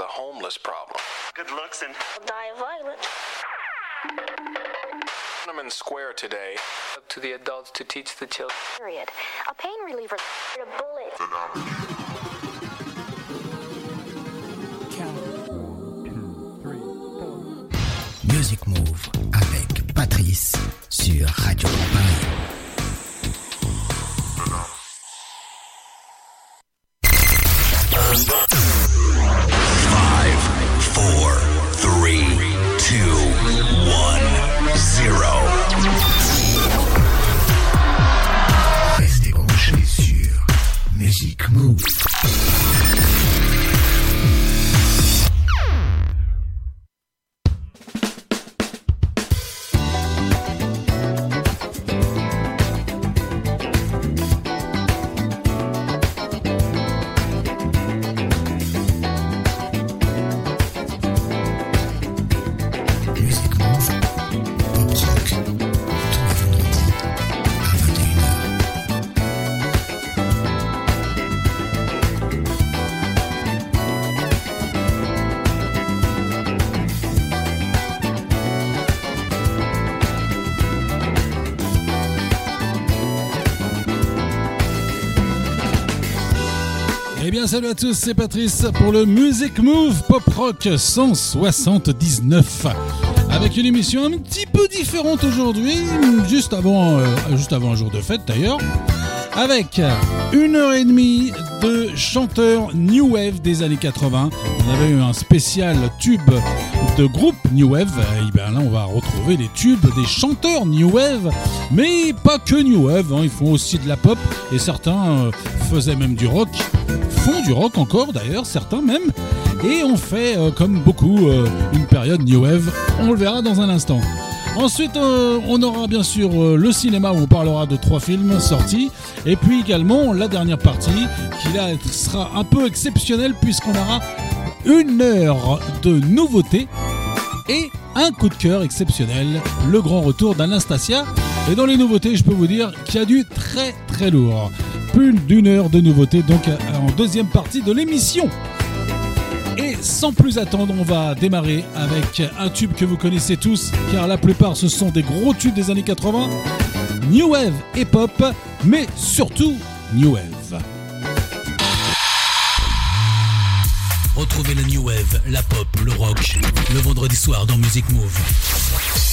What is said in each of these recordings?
the homeless problem. Good looks and Die violent. Tiananmen Square today. Up to the adults to teach the children. Period. A pain reliever. A bullet. Music Move avec Patrice sur Radio Paris. Music salut à tous, c'est Patrice pour le Music Move Pop Rock 179 avec une émission un petit peu différente aujourd'hui, juste avant, euh, juste avant un jour de fête d'ailleurs, avec une heure et demie de chanteurs New Wave des années 80. On avait eu un spécial tube de groupe New Wave, et bien là on va retrouver les tubes des chanteurs New Wave, mais pas que New Wave, hein, ils font aussi de la pop. Et certains euh, faisaient même du rock font du rock encore d'ailleurs, certains même, et on fait euh, comme beaucoup euh, une période New Wave, on le verra dans un instant. Ensuite, euh, on aura bien sûr le cinéma où on parlera de trois films sortis, et puis également la dernière partie qui là sera un peu exceptionnelle puisqu'on aura une heure de nouveautés et un coup de cœur exceptionnel, le grand retour d'Anastasia. Et dans les nouveautés, je peux vous dire qu'il y a du très très lourd. Plus d'une heure de nouveautés, donc euh, en deuxième partie de l'émission. Et sans plus attendre, on va démarrer avec un tube que vous connaissez tous, car la plupart ce sont des gros tubes des années 80. New Wave et Pop, mais surtout New Wave. Retrouvez le New Wave, la pop, le rock, le vendredi soir dans Music Move.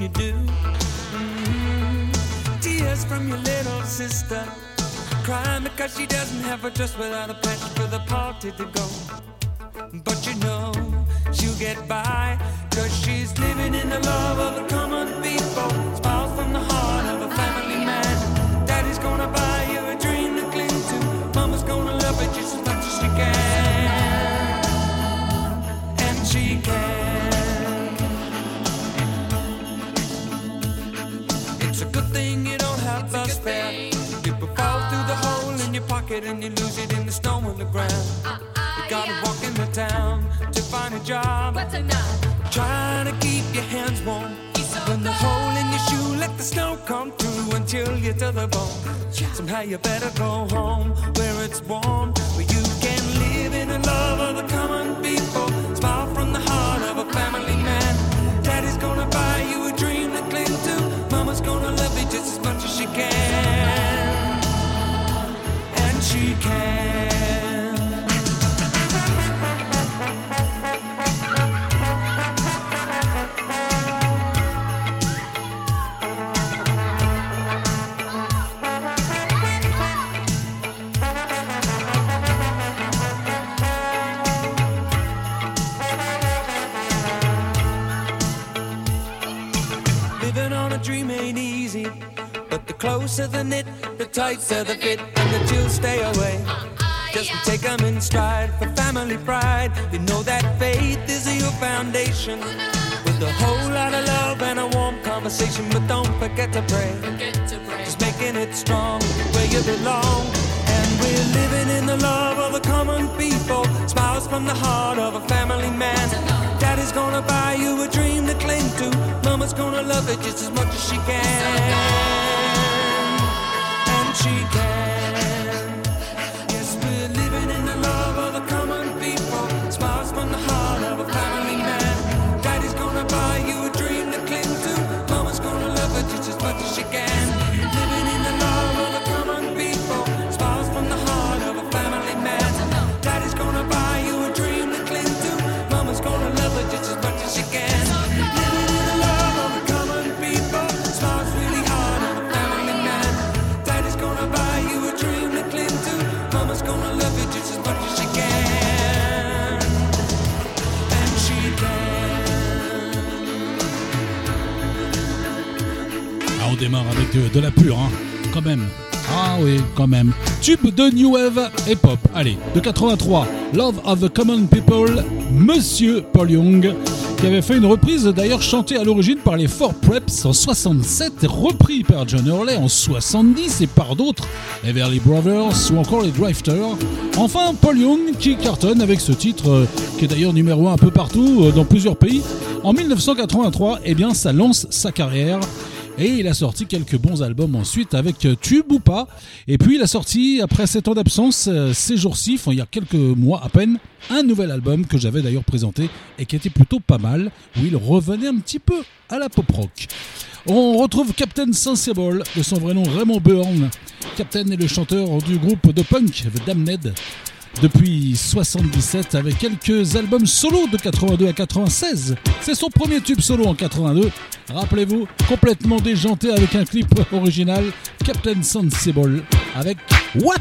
You do? Mm-hmm. Tears from your little sister, crying because she doesn't have a dress without a patch for the party to go. But you know she'll get by, cause she's living in the love of the common people. Smiles from the heart fare. People fall through the hole in your pocket and you lose it in the snow on the ground. You gotta walk in the town to find a job. Trying to keep your hands warm. When the hole in your shoe, let the snow come through until you're to the bone. Somehow you better go home where it's warm, where you can live in the love of the common people. Smile from the she can. Closer the knit, the tighter the fit, and the chills stay away. Just take 'em in stride for family pride. You know that faith is your foundation. With a whole lot of love and a warm conversation, but don't forget to pray. Just making it strong where you belong. And we're living in the love of the common people. Smiles from the heart of a family man. Daddy's gonna buy you a dream to cling to. Mama's gonna love it just as much as she can. She can. Démarre avec de, la pure, hein. quand même. Ah oui, quand même. Tube de New Wave et Pop. Allez, de 83, Love of the Common People, Monsieur Paul Young, qui avait fait une reprise d'ailleurs chantée à l'origine par les Four Preps en 67, repris par John Hurley en 70 et par d'autres, Everly Brothers ou encore les Drifters. Enfin, Paul Young qui cartonne avec ce titre, euh, qui est d'ailleurs numéro 1 un peu partout euh, dans plusieurs pays. En 1983, eh bien, ça lance sa carrière. Et il a sorti quelques bons albums ensuite avec euh, Tube ou pas. Et puis il a sorti, après 7 ans d'absence, euh, ces jours-ci, enfin, il y a quelques mois à peine, un nouvel album que j'avais d'ailleurs présenté et qui était plutôt pas mal, où il revenait un petit peu à la pop rock. On retrouve Captain Sensible, de son vrai nom Raymond Byrne. Captain est le chanteur du groupe de punk The Damned depuis 77 avec quelques albums solo de 82 à 96. C'est son premier tube solo en 82. Rappelez-vous, complètement déjanté avec un clip original, Captain Sensible avec What?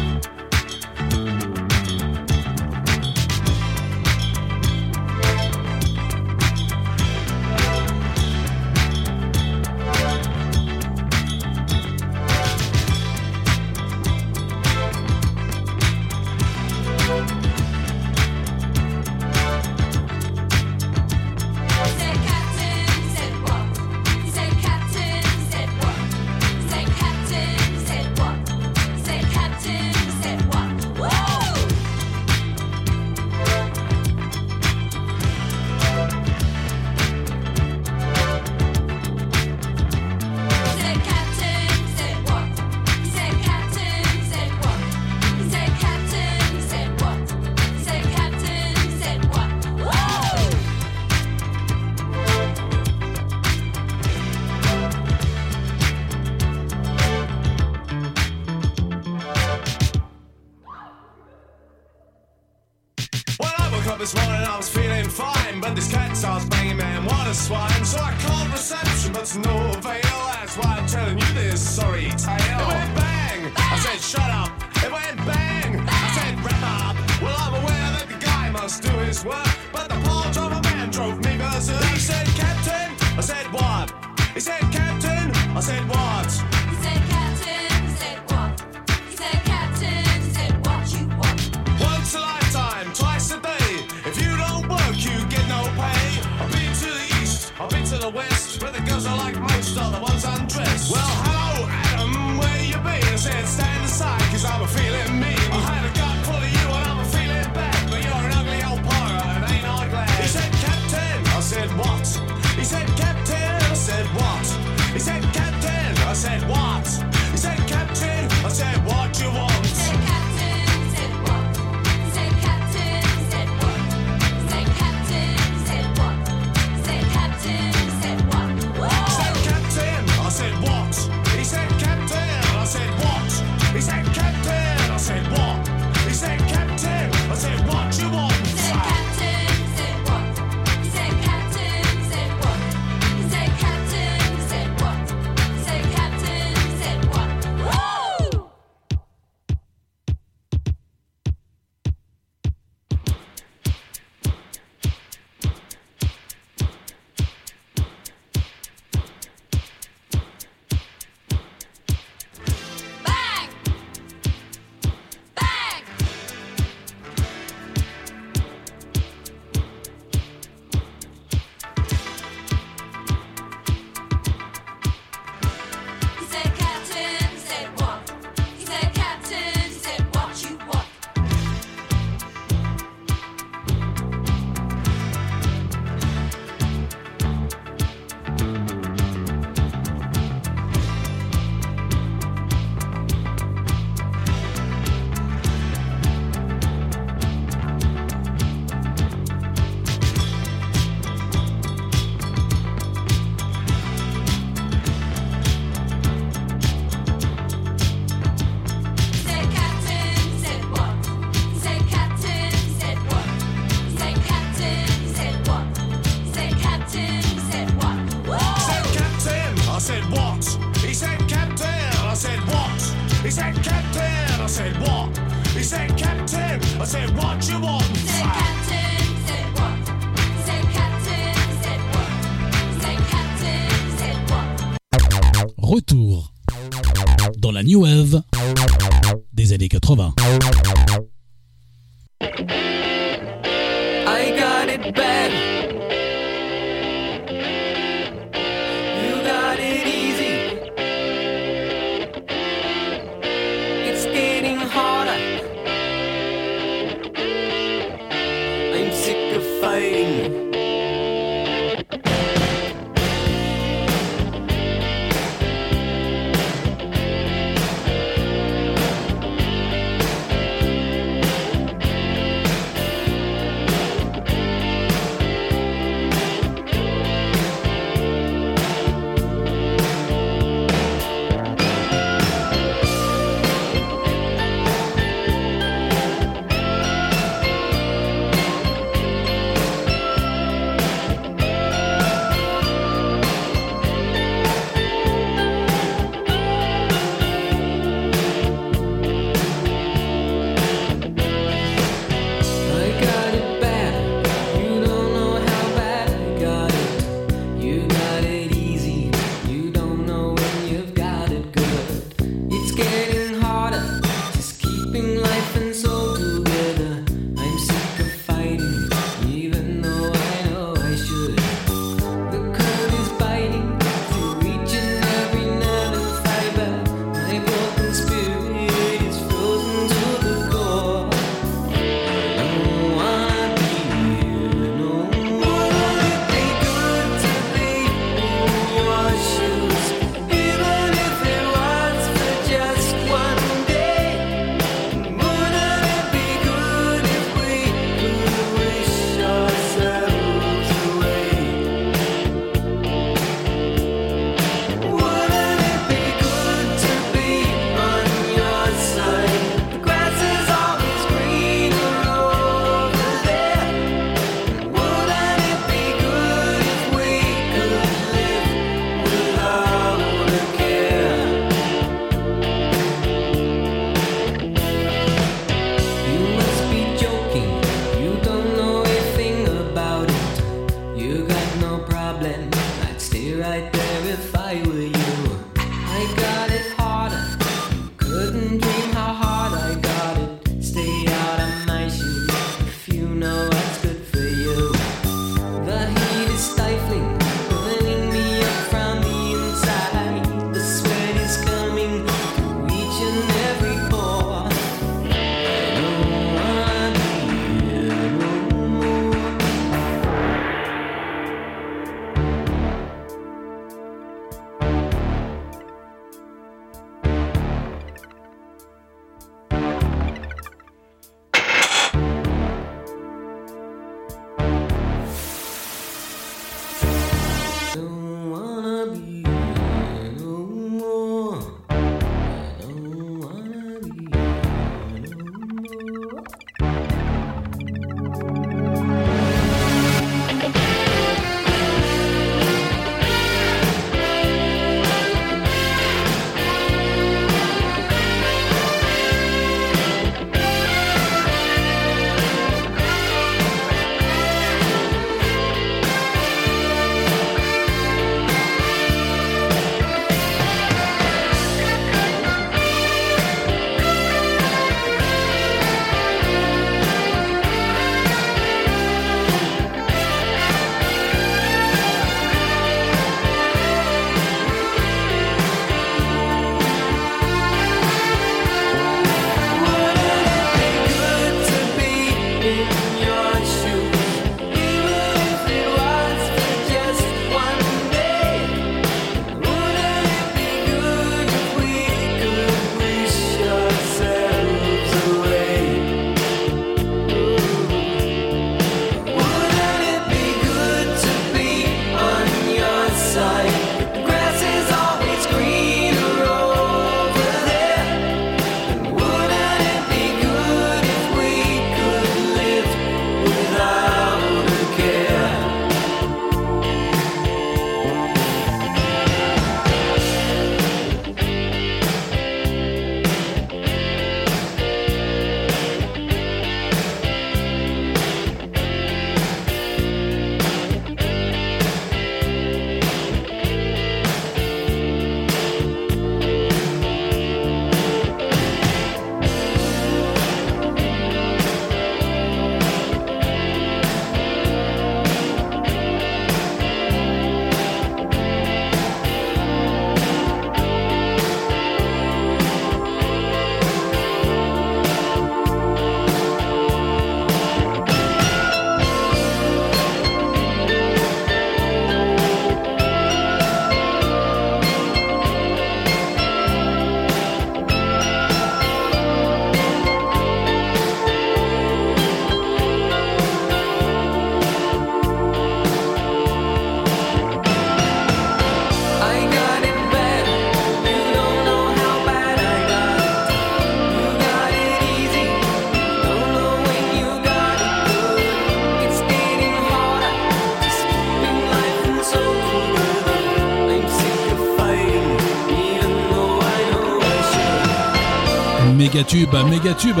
Should. Méga tube, méga tube.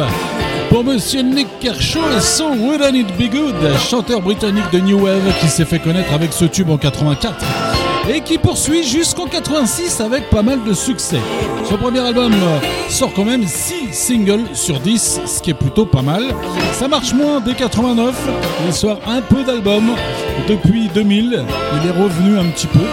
Pour monsieur Nick Kershaw et son Wouldn't It Be Good, chanteur britannique de New Wave qui s'est fait connaître avec ce tube en 84 et qui poursuit jusqu'en 86 avec pas mal de succès. Son premier album euh, sort quand même 6 singles sur 10, ce qui est plutôt pas mal. Ça marche moins dès 89, il sort un peu d'albums depuis 2000, il est revenu un petit peu.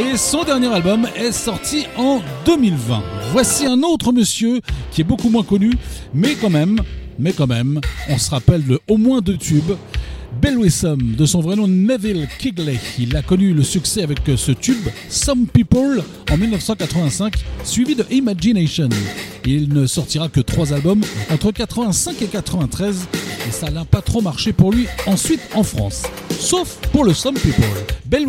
Et son dernier album est sorti en 2020. Voici un autre monsieur qui est beaucoup moins connu, mais quand même, mais quand même, on se rappelle de au moins deux tubes. Bell Wissam, de son vrai nom Neville Kigley, il a connu le succès avec ce tube Some People en 1985, suivi de Imagination. Il ne sortira que trois albums entre 85 et 93, et ça n'a pas trop marché pour lui ensuite en France. Sauf pour le Some People. Bell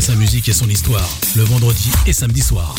sa musique et son histoire le vendredi et samedi soir.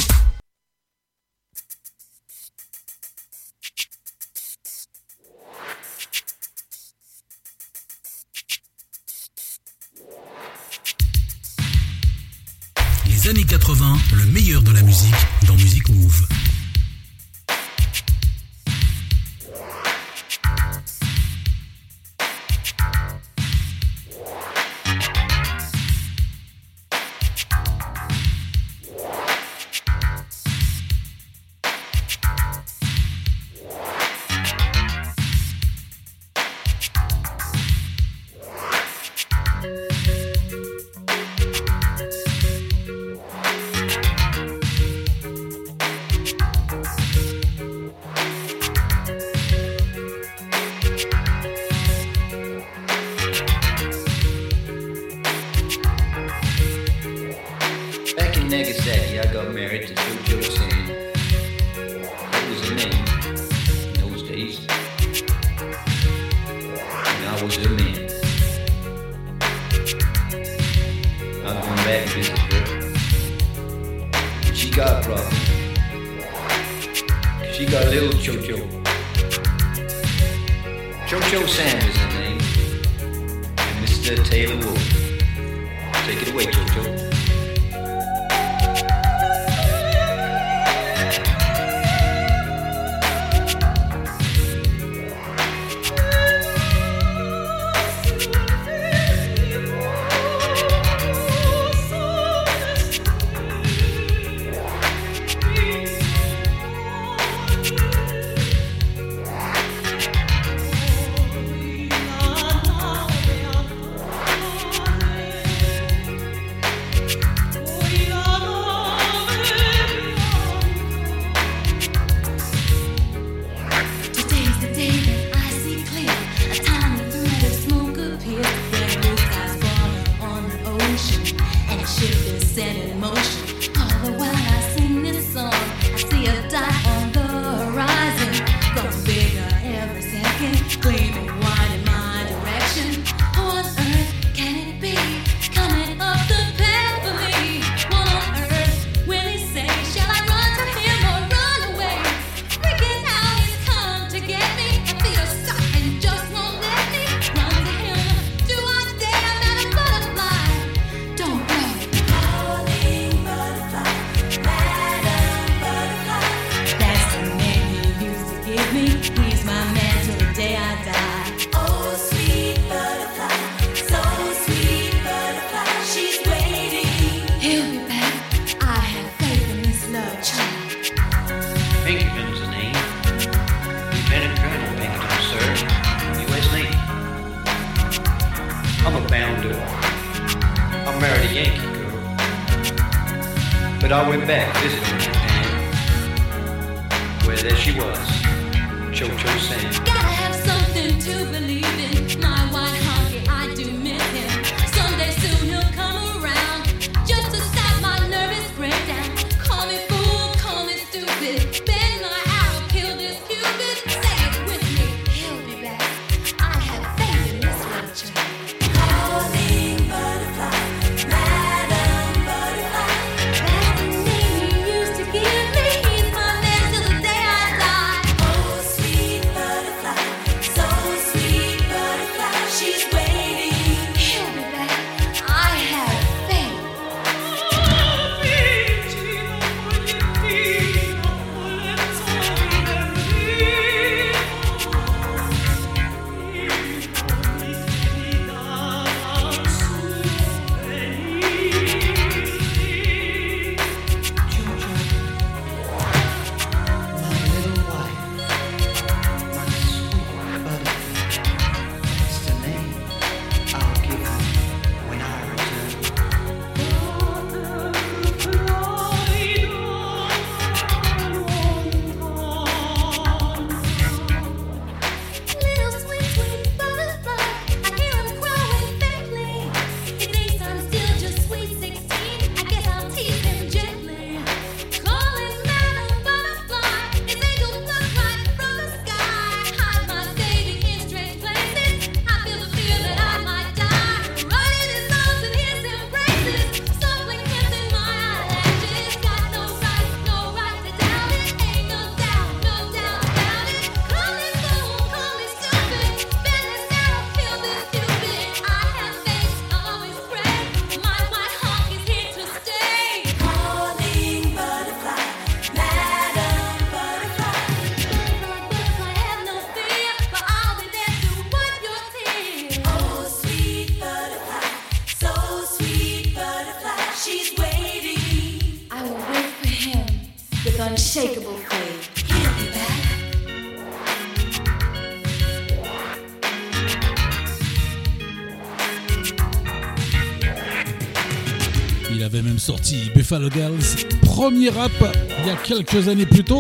Girls, premier rap il y a quelques années plus tôt.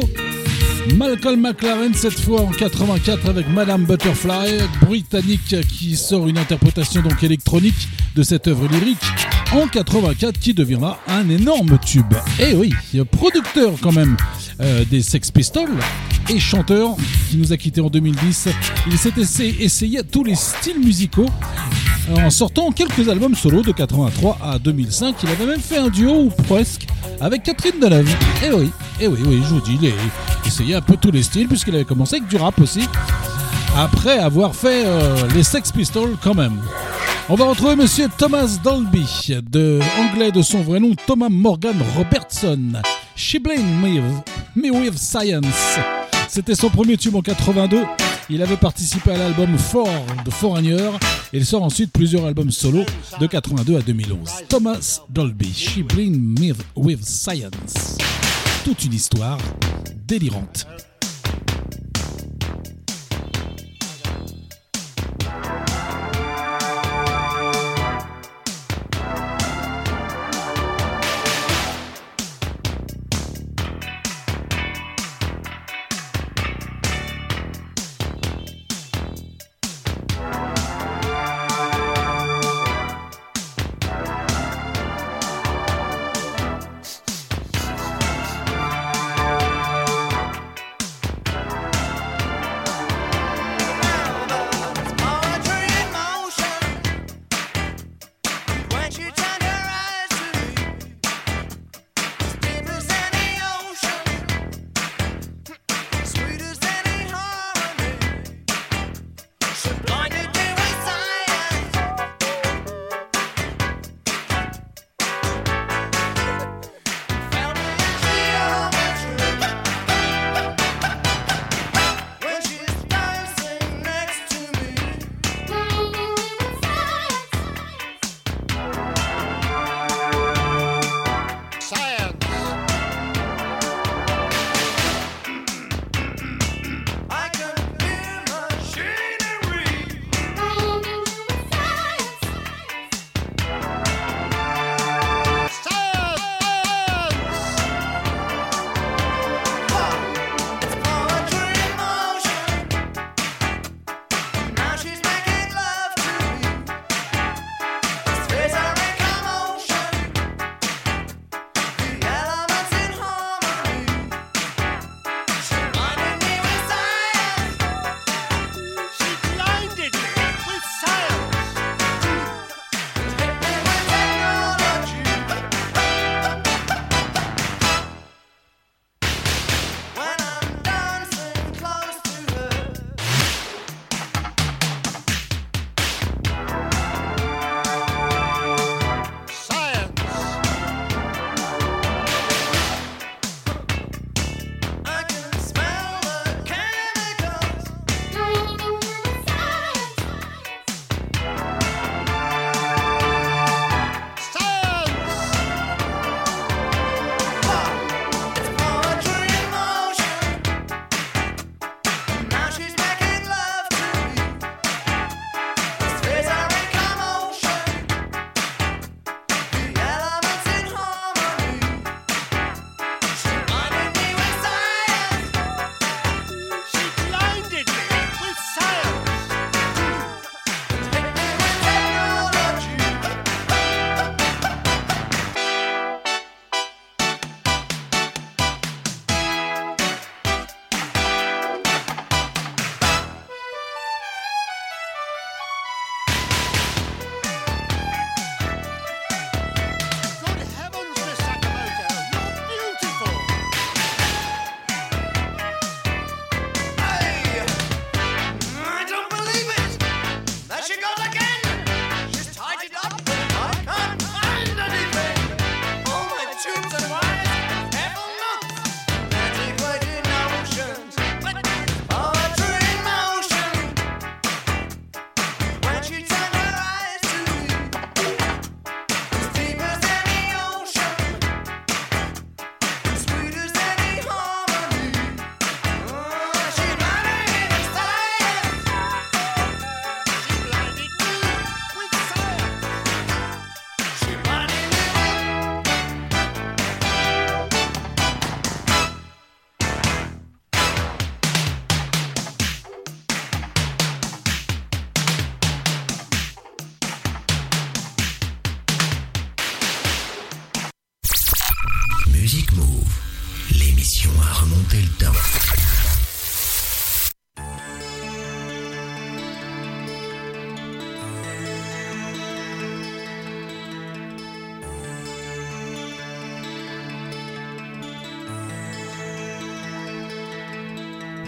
Malcolm McLaren cette fois en 84 avec Madame Butterfly, britannique qui sort une interprétation donc électronique de cette œuvre lyrique en 84 qui deviendra un énorme tube. Et oui, producteur quand même euh, des Sex Pistols et chanteur qui nous a quitté en 2010. Il s'est essayé à tous les styles musicaux en sortant quelques albums solo de 83 à 2005. Il avait même fait un duo ou presque avec Catherine Deneuve. Et oui, et oui, oui, je vous dis, il a essayé un peu tous les styles puisqu'il avait commencé avec du rap aussi. Après avoir fait euh, les Sex Pistols quand même. On va retrouver monsieur Thomas Dolby, de anglais de son vrai nom Thomas Morgan Robertson. She blamed me, me with science. C'était son premier tube en 82. Il avait participé à l'album Ford de Foreigner il sort ensuite plusieurs albums solo de 82 à 2011. Thomas Dolby, She Blind Me with Science. Toute une histoire délirante.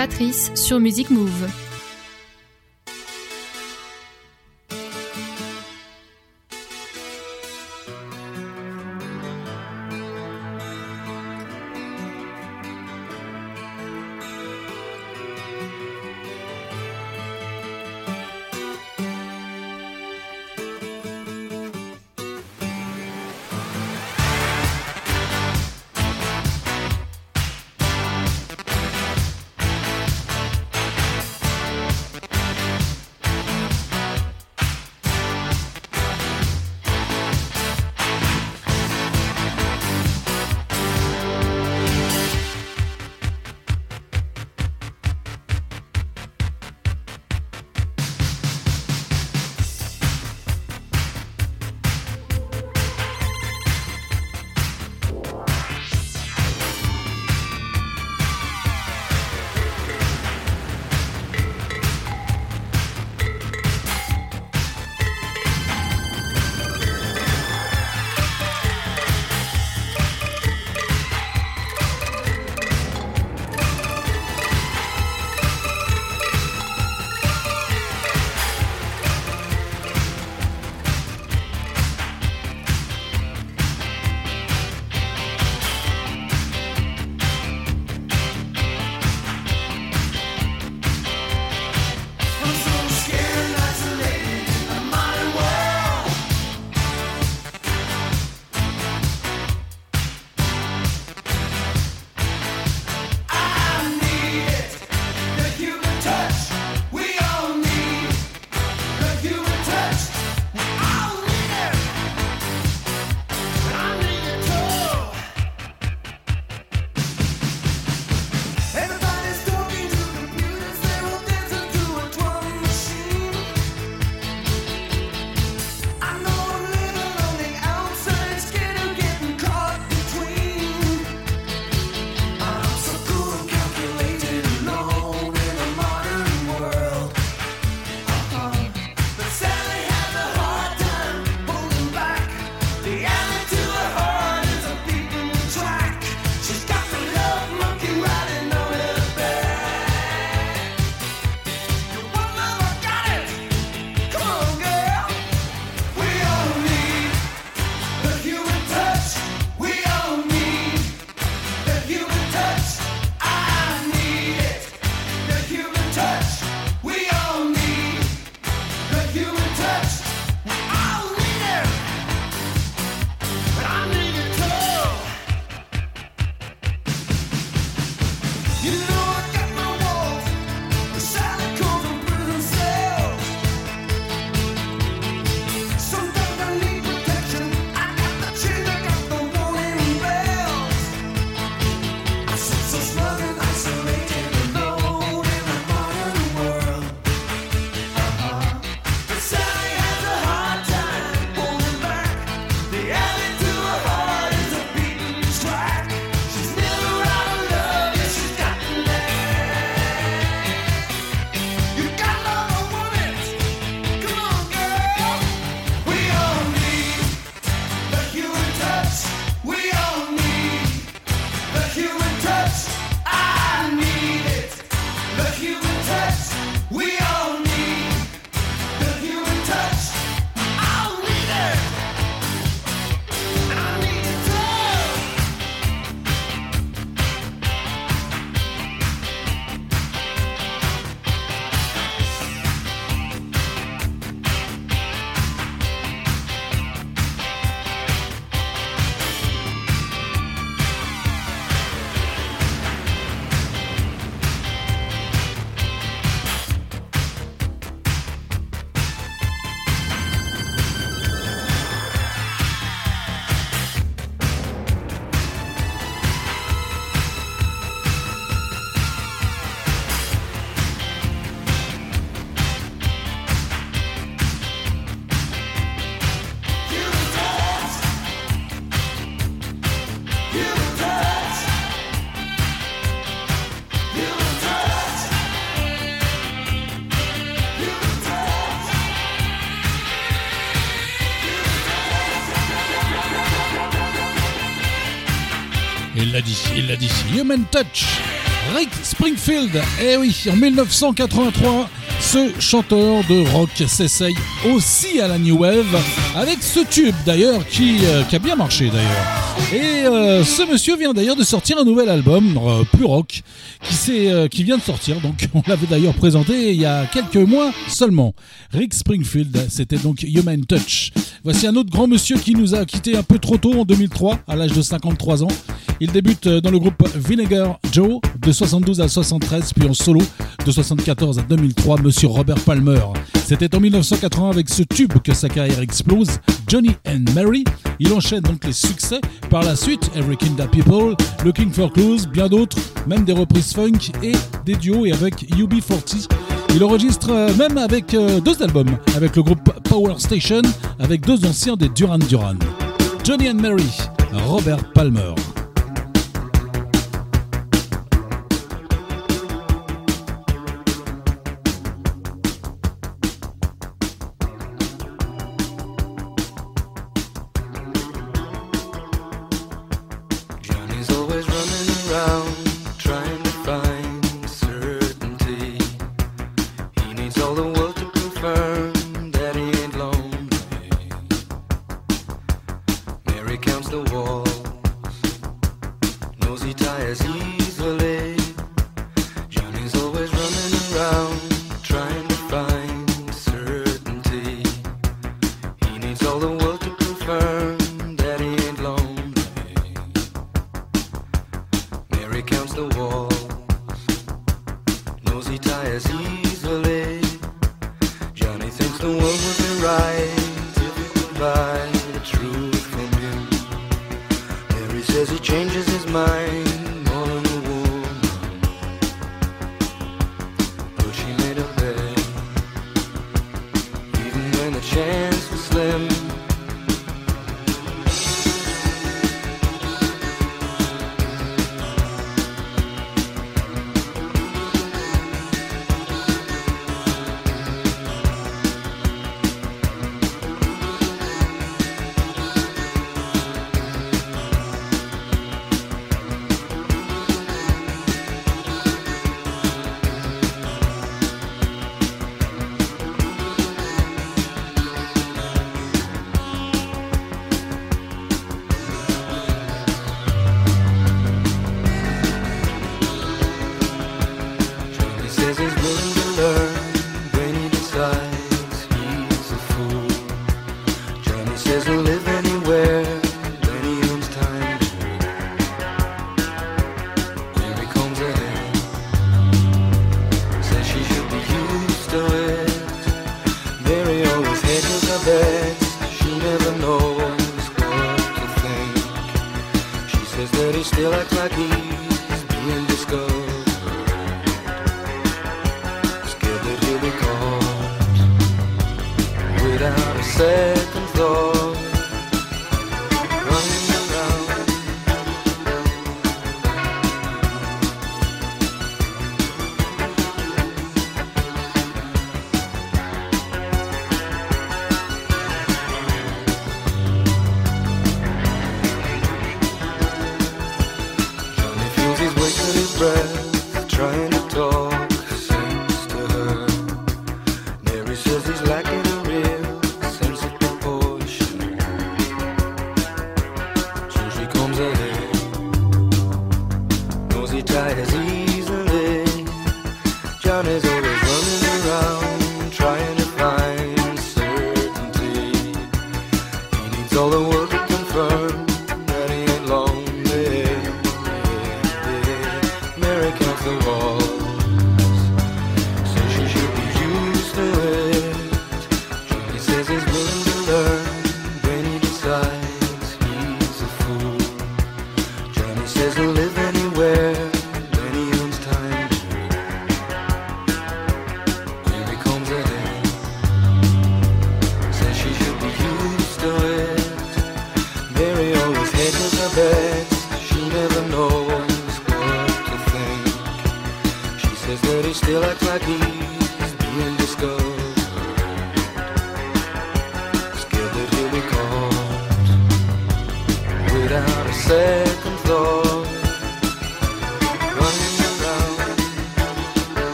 Patrice sur Music Move. Il l'a dit. Human Touch, Rick Springfield. Eh oui, en 1983, ce chanteur de rock s'essaye aussi à la New Wave avec ce tube d'ailleurs qui, euh, a bien marché d'ailleurs. Et euh, ce monsieur vient d'ailleurs de sortir un nouvel album, euh, plus rock, qui vient de sortir. Donc on l'avait d'ailleurs présenté il y a quelques mois seulement. Rick Springfield, c'était donc Human Touch. Voici un autre grand monsieur qui nous a quitté un peu trop tôt en 2003, à l'âge de 53 ans. Il débute euh, dans le groupe Vinegar Joe de 72 à 73, puis en solo de 74 à 2003, Monsieur Robert Palmer. C'était en 1980 avec ce tube que sa carrière explose, Johnny and Mary. Il enchaîne donc les succès. Par la suite, Every Kind of People, Looking for Clues, bien d'autres, même des reprises funk et des duos et avec UB40. Il enregistre euh, même avec euh, deux albums, avec le groupe Power Station, avec deux anciens des Duran Duran. Johnny and Mary, Robert Palmer.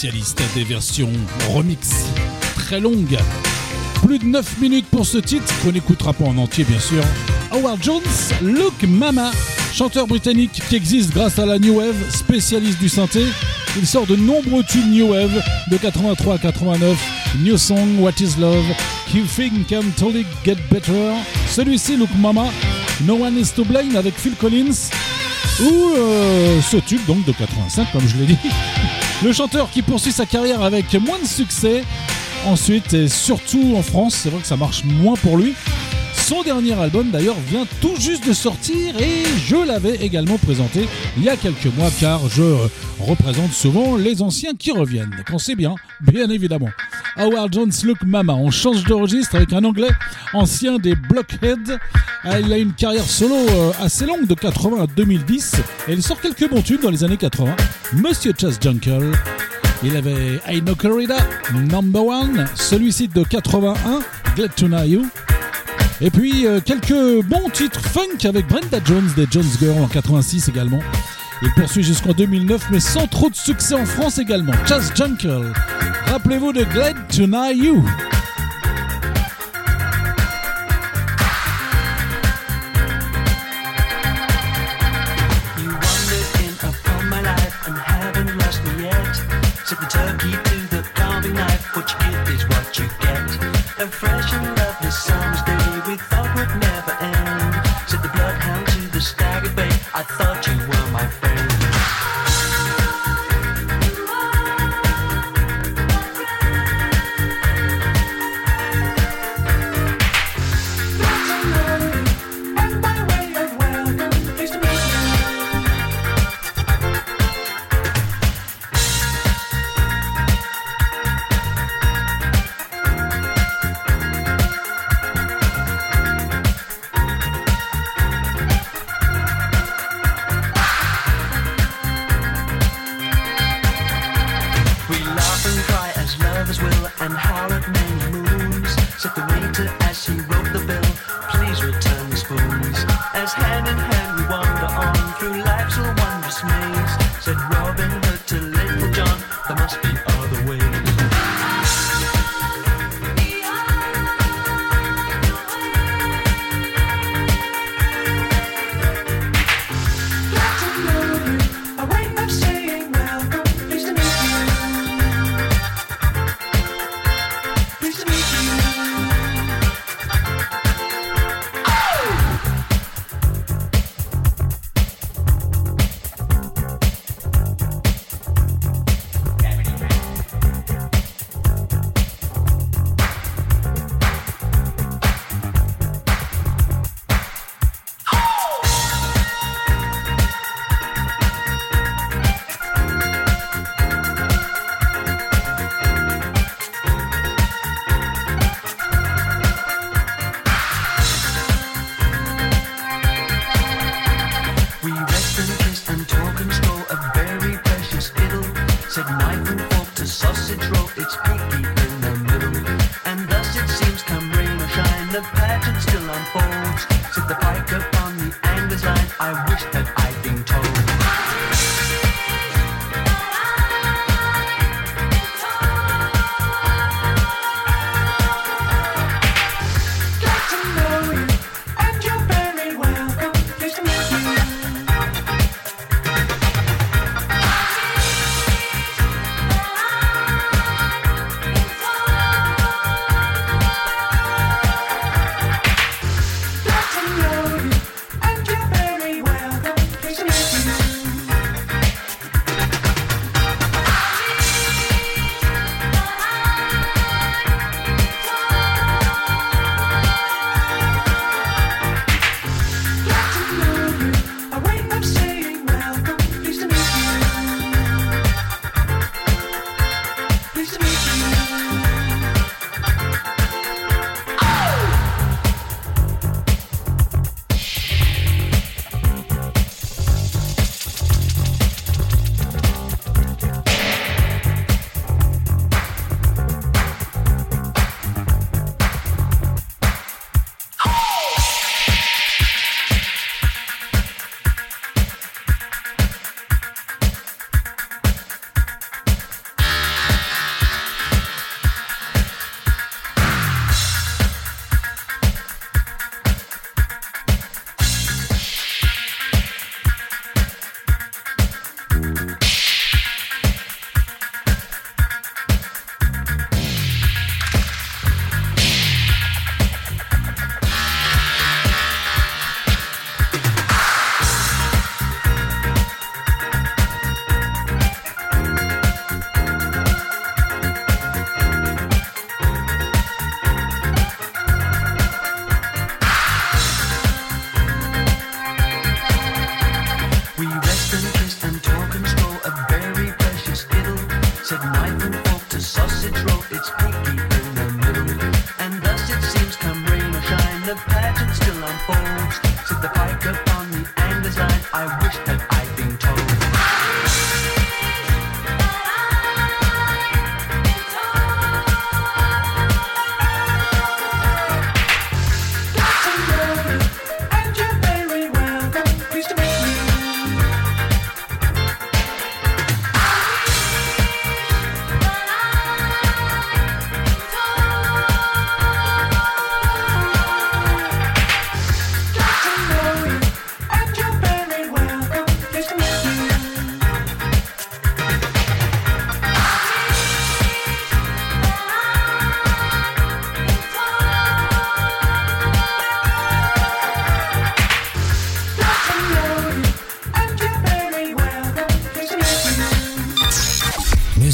Spécialiste des versions remix très longues. Plus de 9 minutes pour ce titre, qu'on n'écoutera pas en entier bien sûr. Howard Jones, Look Mama, chanteur britannique qui existe grâce à la New Wave, spécialiste du synthé. Il sort de nombreux tubes New Wave de 83 à 89, New Song, What is Love, Keep Think Can Totally Get Better? Celui-ci, Look Mama, No One Is To Blame avec Phil Collins. Ou euh, ce tube donc de 85 comme je l'ai dit. Le chanteur qui poursuit sa carrière avec moins de succès ensuite et surtout en France, c'est vrai que ça marche moins pour lui. Son dernier album d'ailleurs vient tout juste de sortir et je l'avais également présenté il y a quelques mois car je représente souvent les anciens qui reviennent, quand c'est bien, bien évidemment. Howard Jones Look Mama, on change de registre avec un anglais ancien des Blockheads. Ah, Il a une carrière solo euh, assez longue de 80 à 2010 et il sort quelques bons tubes dans les années 80. Monsieur Chas Jungle, il avait I Know Corrida, Number One, celui-ci de 81, Glad to Know You. Et puis euh, quelques bons titres funk avec Brenda Jones des Jones Girl en 86 également. Il poursuit jusqu'en 2009 mais sans trop de succès en France également. Chas Jungle, rappelez-vous de Glad to Know. You I thought you were my friend.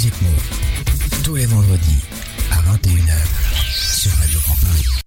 Music Move. Tous les vendredis à 21h sur Radio Campagne.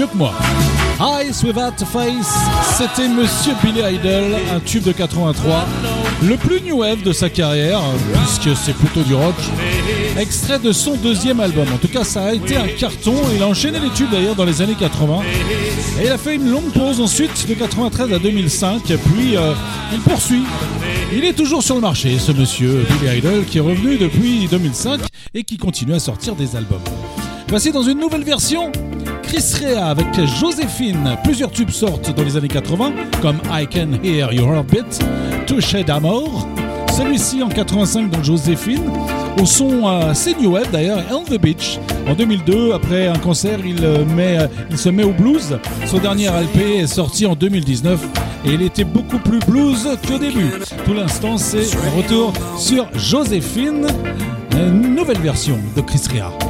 Mieux que moi. Eyes Without Face, c'était Monsieur Billy Idol, un tube de 83, le plus new wave de sa carrière, puisque c'est plutôt du rock. Extrait de son deuxième album. En tout cas, ça a été un carton. Il a enchaîné les tubes d'ailleurs dans les années 80. Et il a fait une longue pause ensuite de 93 à 2005. Puis euh, il poursuit. Il est toujours sur le marché, ce monsieur Billy Idol, qui est revenu depuis 2005 et qui continue à sortir des albums. Voici dans une nouvelle version Chris Rea avec Joséphine. Plusieurs tubes sortent dans les années 80, comme I Can Hear Your Heartbeat, Touché d'amour. Celui-ci en 85 dans Joséphine, au son euh, wave d'ailleurs, On the Beach. En 2002, après un concert, il, euh, euh, il se met au blues. Son dernier LP est sorti en 2019 et il était beaucoup plus blues qu'au début. Tout l'instant, c'est un retour sur Joséphine, une nouvelle version de Chris Rea.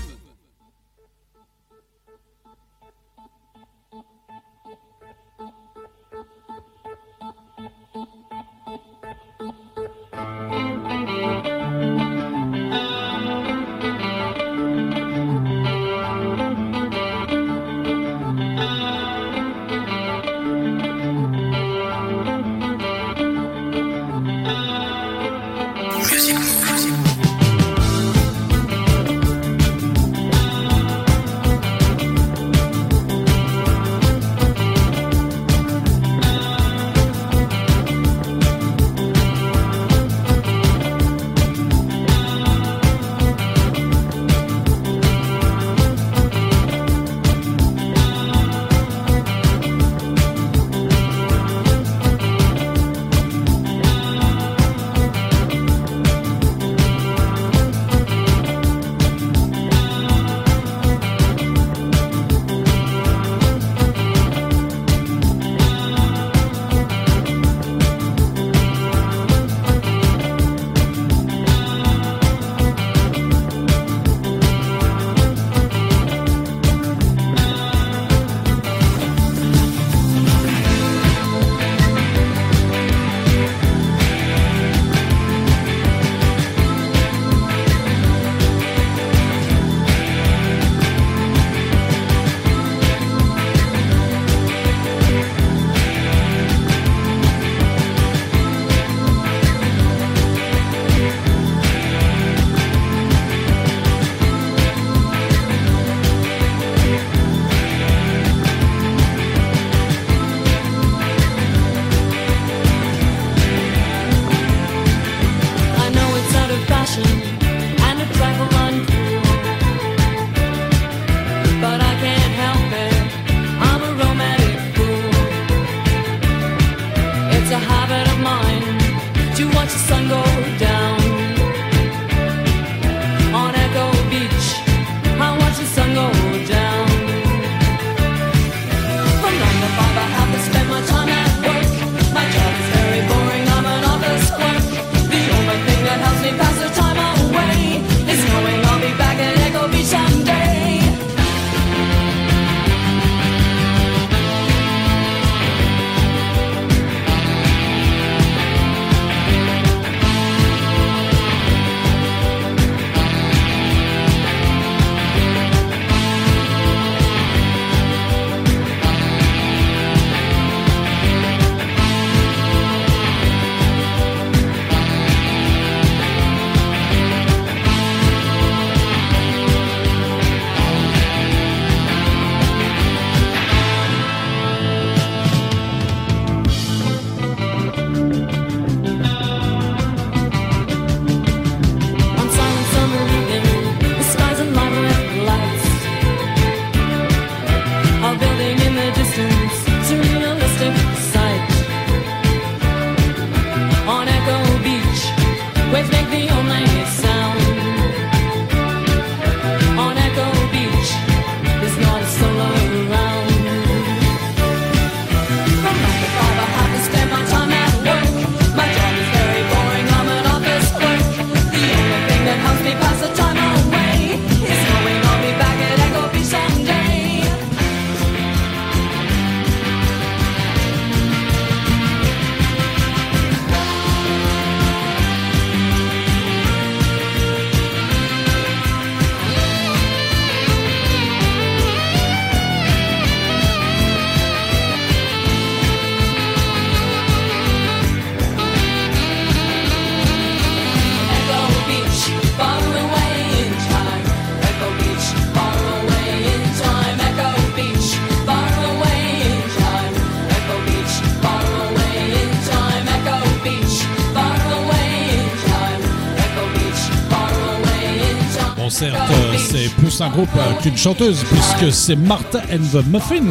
un groupe euh, qu'une chanteuse, puisque c'est Martha and the Muffin.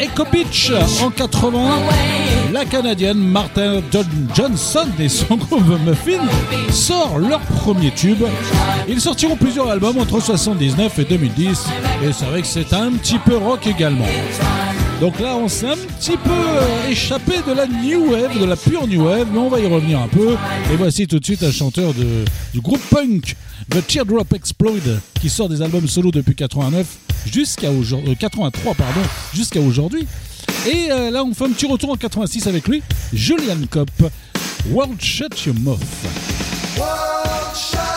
Echo Beach en 80, la Canadienne Martha Johnson et son groupe The Muffin sort leur premier tube. Ils sortiront plusieurs albums entre 79 et 2010, et c'est vrai que c'est un petit peu rock également. Donc là, on s'est un petit peu euh, échappé de la new wave, de la pure new wave, mais on va y revenir un peu. Et voici tout de suite un chanteur du groupe punk, The Teardrop Explode, qui sort des albums solo depuis 89 jusqu'à aujourd'hui, euh, 83 pardon, jusqu'à aujourd'hui. Et euh, là, on fait un petit retour en 86 avec lui, Julian Kopp, World Shut Your Mouth. World Shut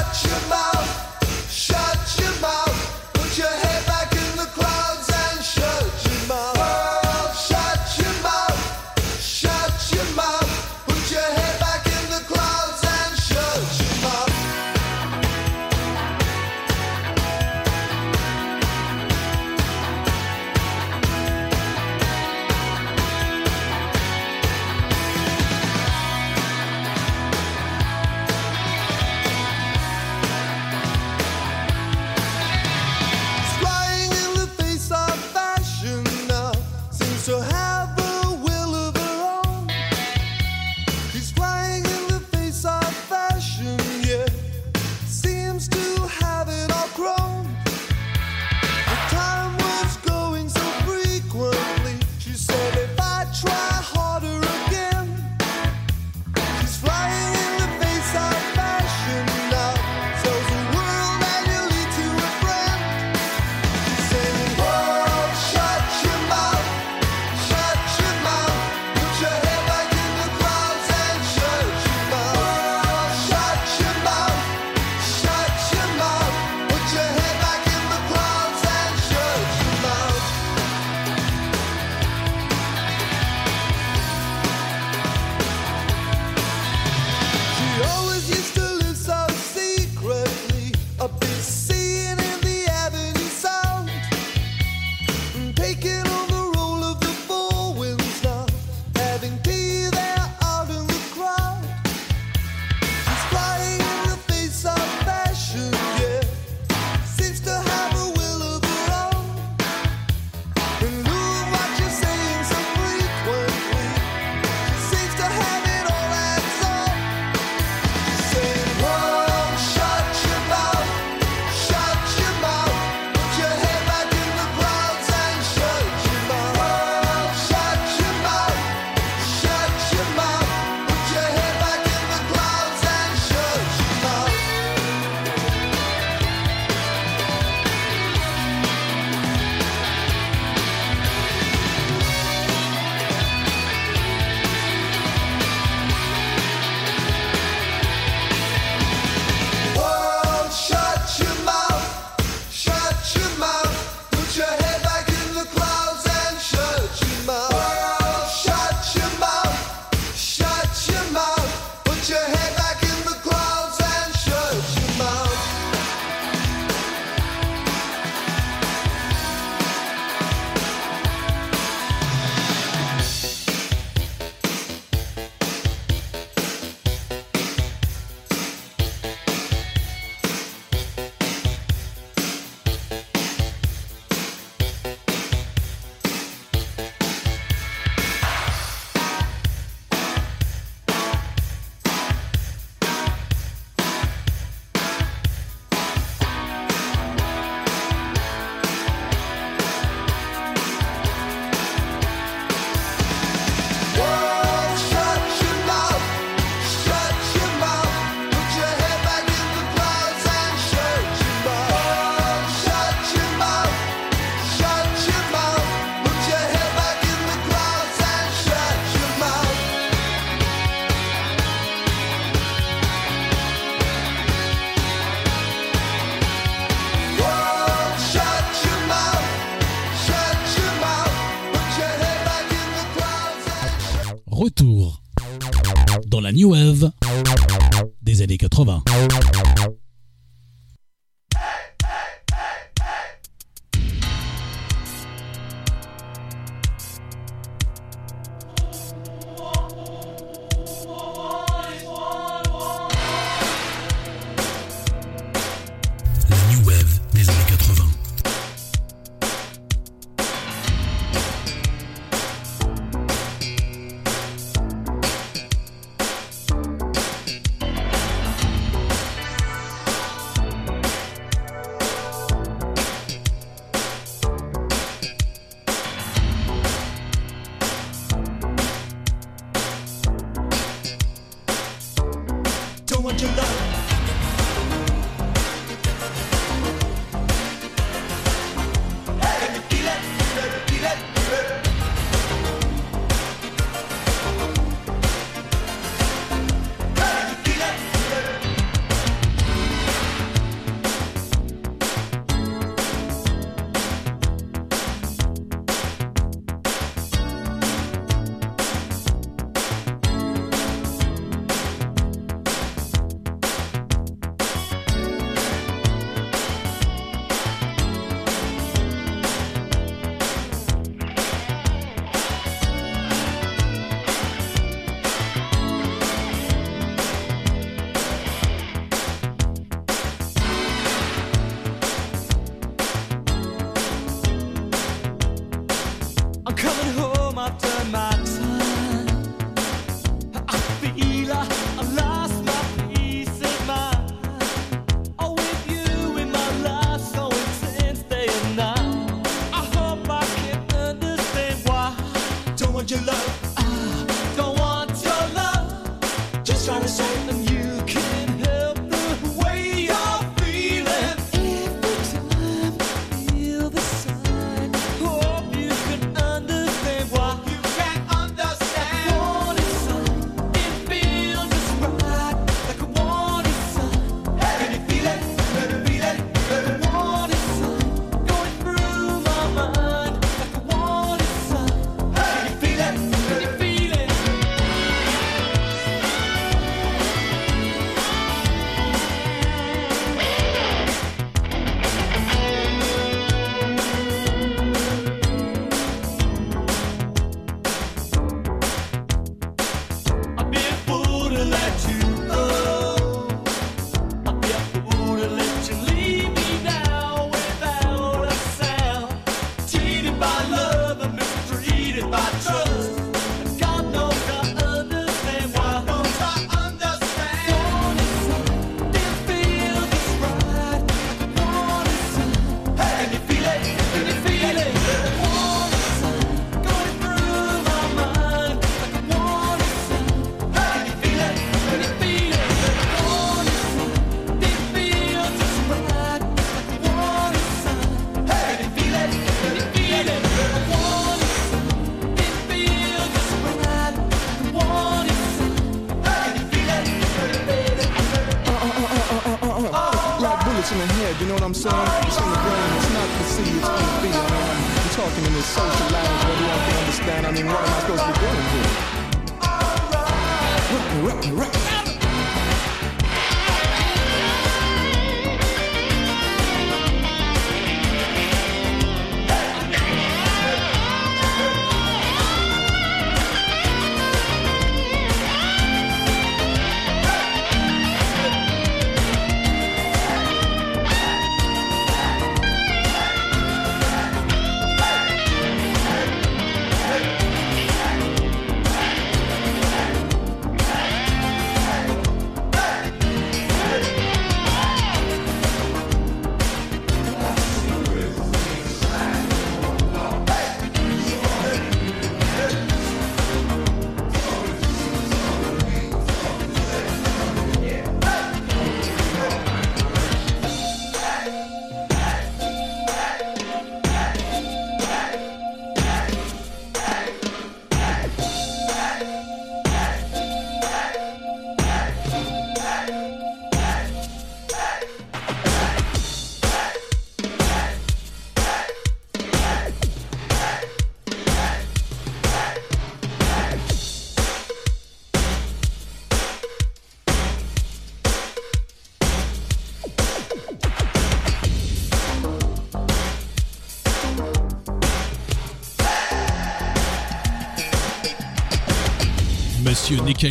Monsieur Nick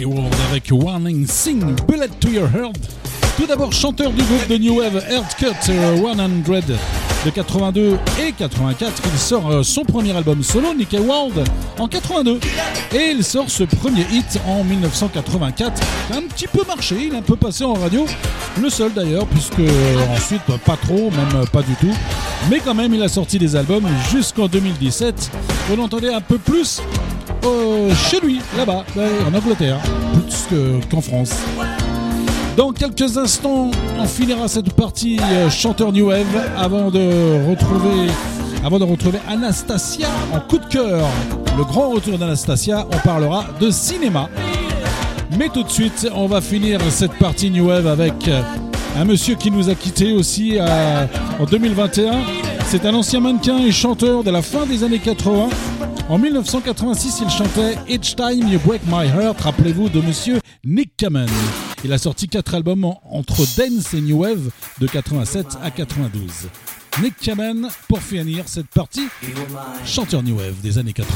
avec Warning Sing Bullet to Your Heart. Tout d'abord chanteur du groupe de New Wave Earthcut euh, 100 de 82 et 84. Il sort euh, son premier album solo, Nick Hayward, en 82. Et il sort ce premier hit en 1984. qui a un petit peu marché, il est un peu passé en radio. Le seul d'ailleurs, puisque euh, ensuite pas trop, même euh, pas du tout. Mais quand même, il a sorti des albums jusqu'en 2017. On l'entendait un peu plus euh, chez lui, là-bas, ouais, en Angleterre, plus que- qu'en France. Dans quelques instants, on finira cette partie euh, chanteur New Wave avant de retrouver, avant de retrouver Anastasia en coup de cœur. Le grand retour d'Anastasia, on parlera de cinéma. Mais tout de suite, on va finir cette partie New Wave avec euh, un monsieur qui nous a quittés aussi euh, en 2021. C'est un ancien mannequin et chanteur de la fin des années 80. En 1986, il chantait Each Time You Break My Heart, rappelez-vous de monsieur Nick Kamen. Il a sorti quatre albums en- entre dance et new wave de 87 à 92. Nick Kamen pour finir cette partie chanteur new wave des années 80.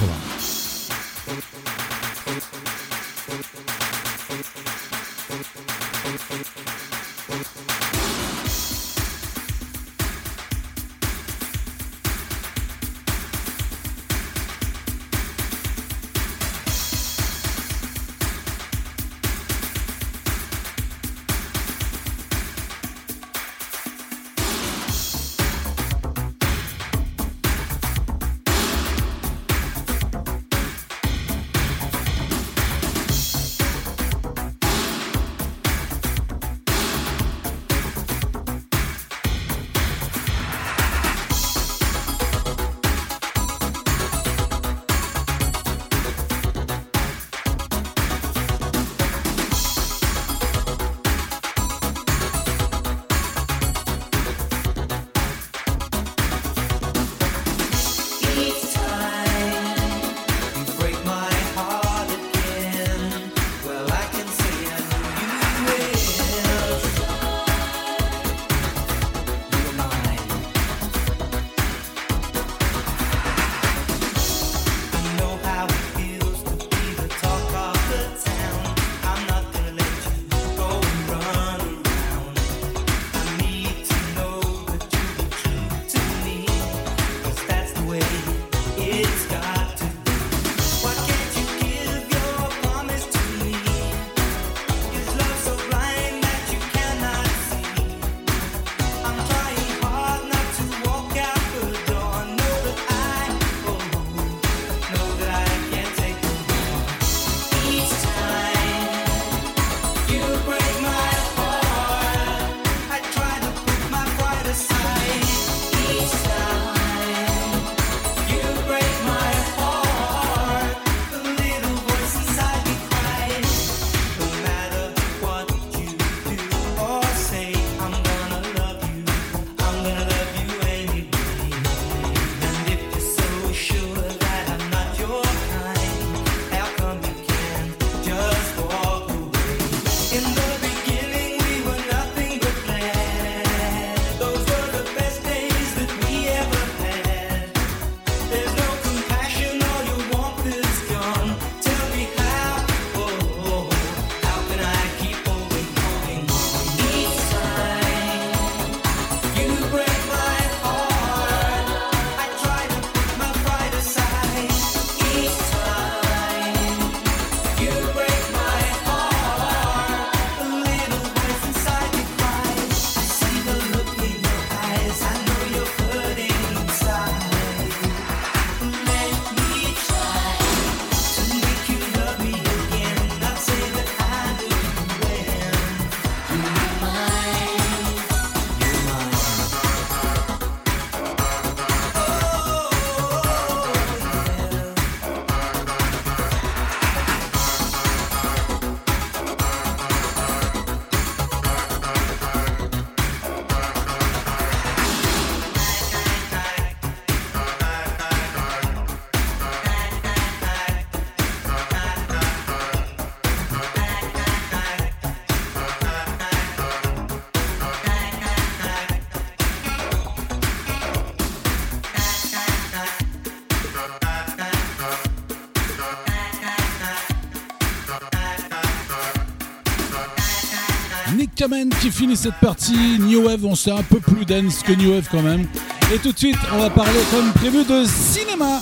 Qui finit cette partie. New Wave, on sait un peu plus dense que New Wave quand même. Et tout de suite, on va parler comme prévu de cinéma.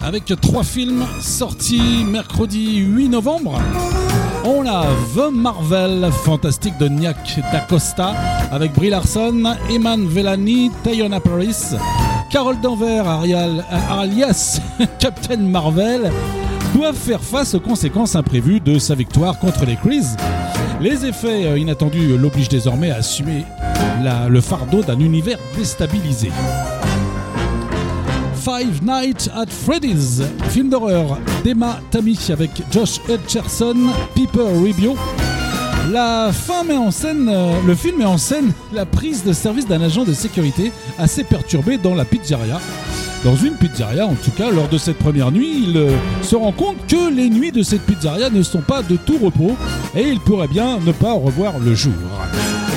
Avec trois films sortis mercredi 8 novembre. On a The Marvel Fantastique de Niak D'Acosta avec Brie Larson, Eman Vellani, Tayona Paris, Carol Danvers, Arial, alias Captain Marvel, doivent faire face aux conséquences imprévues de sa victoire contre les Crees. Les effets euh, inattendus l'obligent désormais à assumer le fardeau d'un univers déstabilisé. Five Nights at Freddy's, film d'horreur d'Emma Tammy avec Josh Hutcherson, Piper Ribio. La fin met en scène, euh, le film met en scène la prise de service d'un agent de sécurité assez perturbé dans la pizzeria. Dans une pizzeria, en tout cas, lors de cette première nuit, il euh, se rend compte que les nuits de cette pizzeria ne sont pas de tout repos et il pourrait bien ne pas revoir le jour.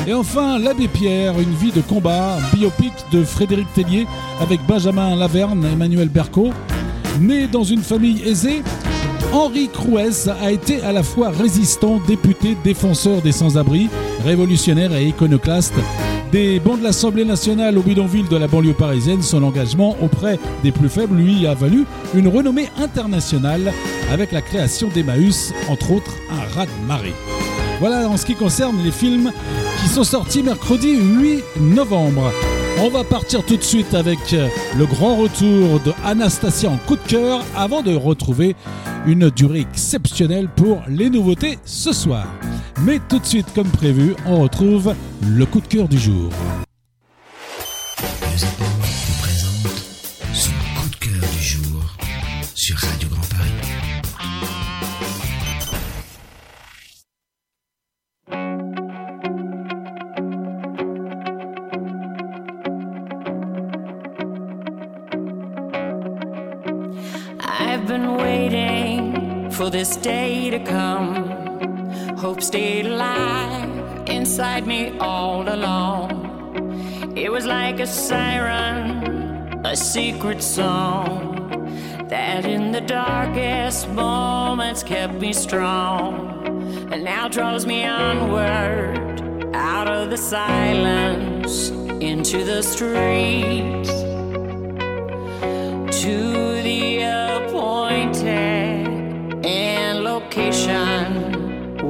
Et enfin, L'Abbé Pierre, une vie de combat, biopic de Frédéric Tellier avec Benjamin Laverne Emmanuel Berco. Né dans une famille aisée, Henri Crouès a été à la fois résistant, député, défenseur des sans-abri, révolutionnaire et iconoclaste. Des bancs de l'Assemblée nationale au bidonville de la banlieue parisienne, son engagement auprès des plus faibles lui a valu une renommée internationale avec la création d'Emmaüs, entre autres un raz-de-marée. Voilà en ce qui concerne les films qui sont sortis mercredi 8 novembre. On va partir tout de suite avec euh, le grand retour de Anastasia en coup de cœur avant de retrouver une durée exceptionnelle pour les nouveautés ce soir. Mais tout de suite, comme prévu, on retrouve le coup de cœur du jour. To come. Hope stayed alive inside me all along. It was like a siren, a secret song that in the darkest moments kept me strong and now draws me onward out of the silence into the streets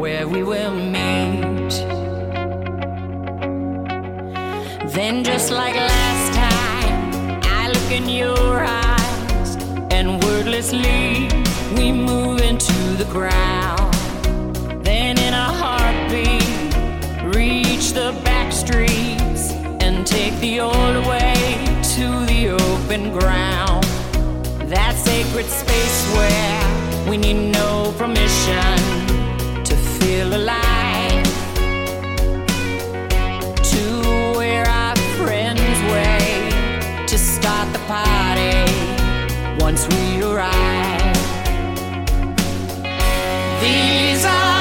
where we will meet. Then, just like last time, I look in your eyes, and wordlessly we move into the ground. Then, in a heartbeat, reach the back streets and take the old way to the open ground. That sacred space where we need no permission feel alive. To where our friends wait to start the party once we arrive. These are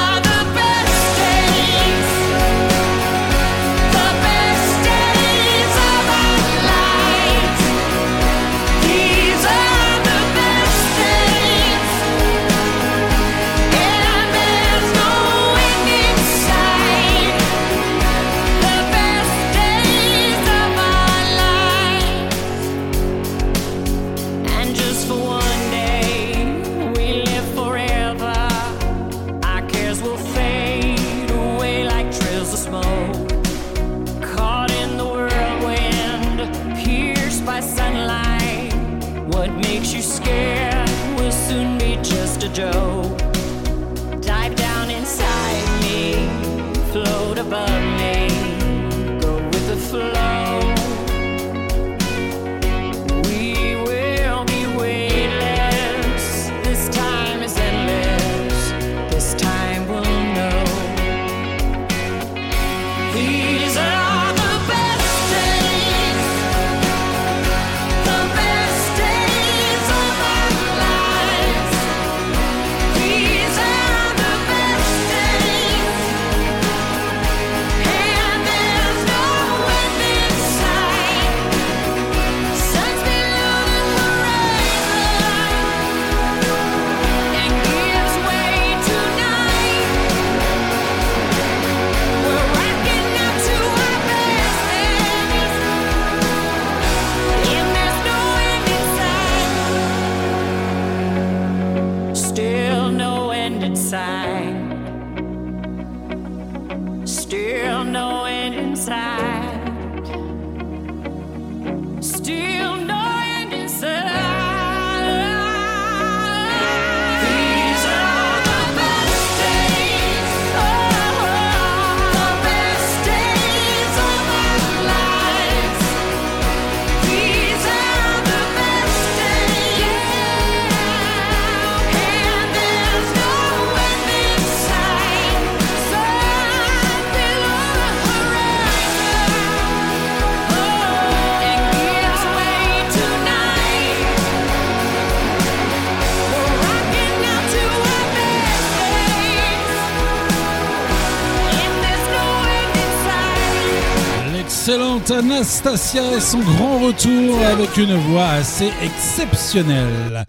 Anastasia et son grand retour avec une voix assez exceptionnelle.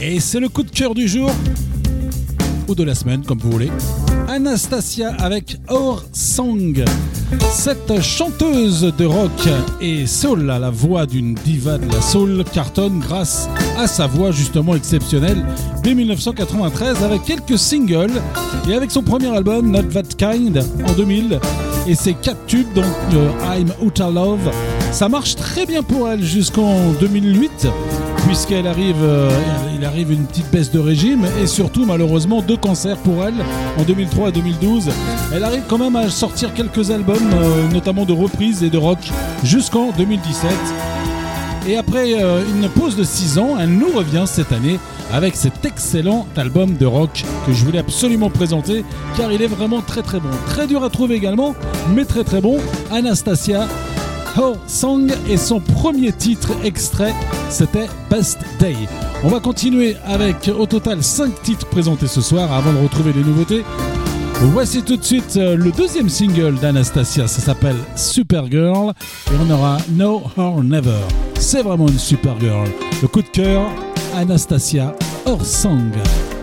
Et c'est le coup de cœur du jour, ou de la semaine comme vous voulez. Anastasia avec Our Song. Cette chanteuse de rock et soul à la voix d'une diva de la soul cartonne grâce à sa voix justement exceptionnelle dès 1993 avec quelques singles et avec son premier album Not That Kind en 2000 et ses quatre tubes donc euh, I'm Outta Love. Ça marche très bien pour elle jusqu'en 2008 puisqu'elle arrive, euh, il arrive une petite baisse de régime et surtout malheureusement deux cancers pour elle en 2003 et 2012. Elle arrive quand même à sortir quelques albums, euh, notamment de reprises et de rock, jusqu'en 2017. Et après une pause de 6 ans, elle nous revient cette année avec cet excellent album de rock que je voulais absolument présenter car il est vraiment très très bon. Très dur à trouver également, mais très très bon. Anastasia Her Song et son premier titre extrait, c'était Best Day. On va continuer avec au total 5 titres présentés ce soir avant de retrouver les nouveautés. Voici tout de suite euh, le deuxième single d'Anastasia, ça s'appelle Supergirl et on aura No or Never. C'est vraiment une Supergirl. Le coup de cœur, Anastasia Her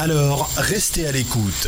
Alors, restez à l'écoute.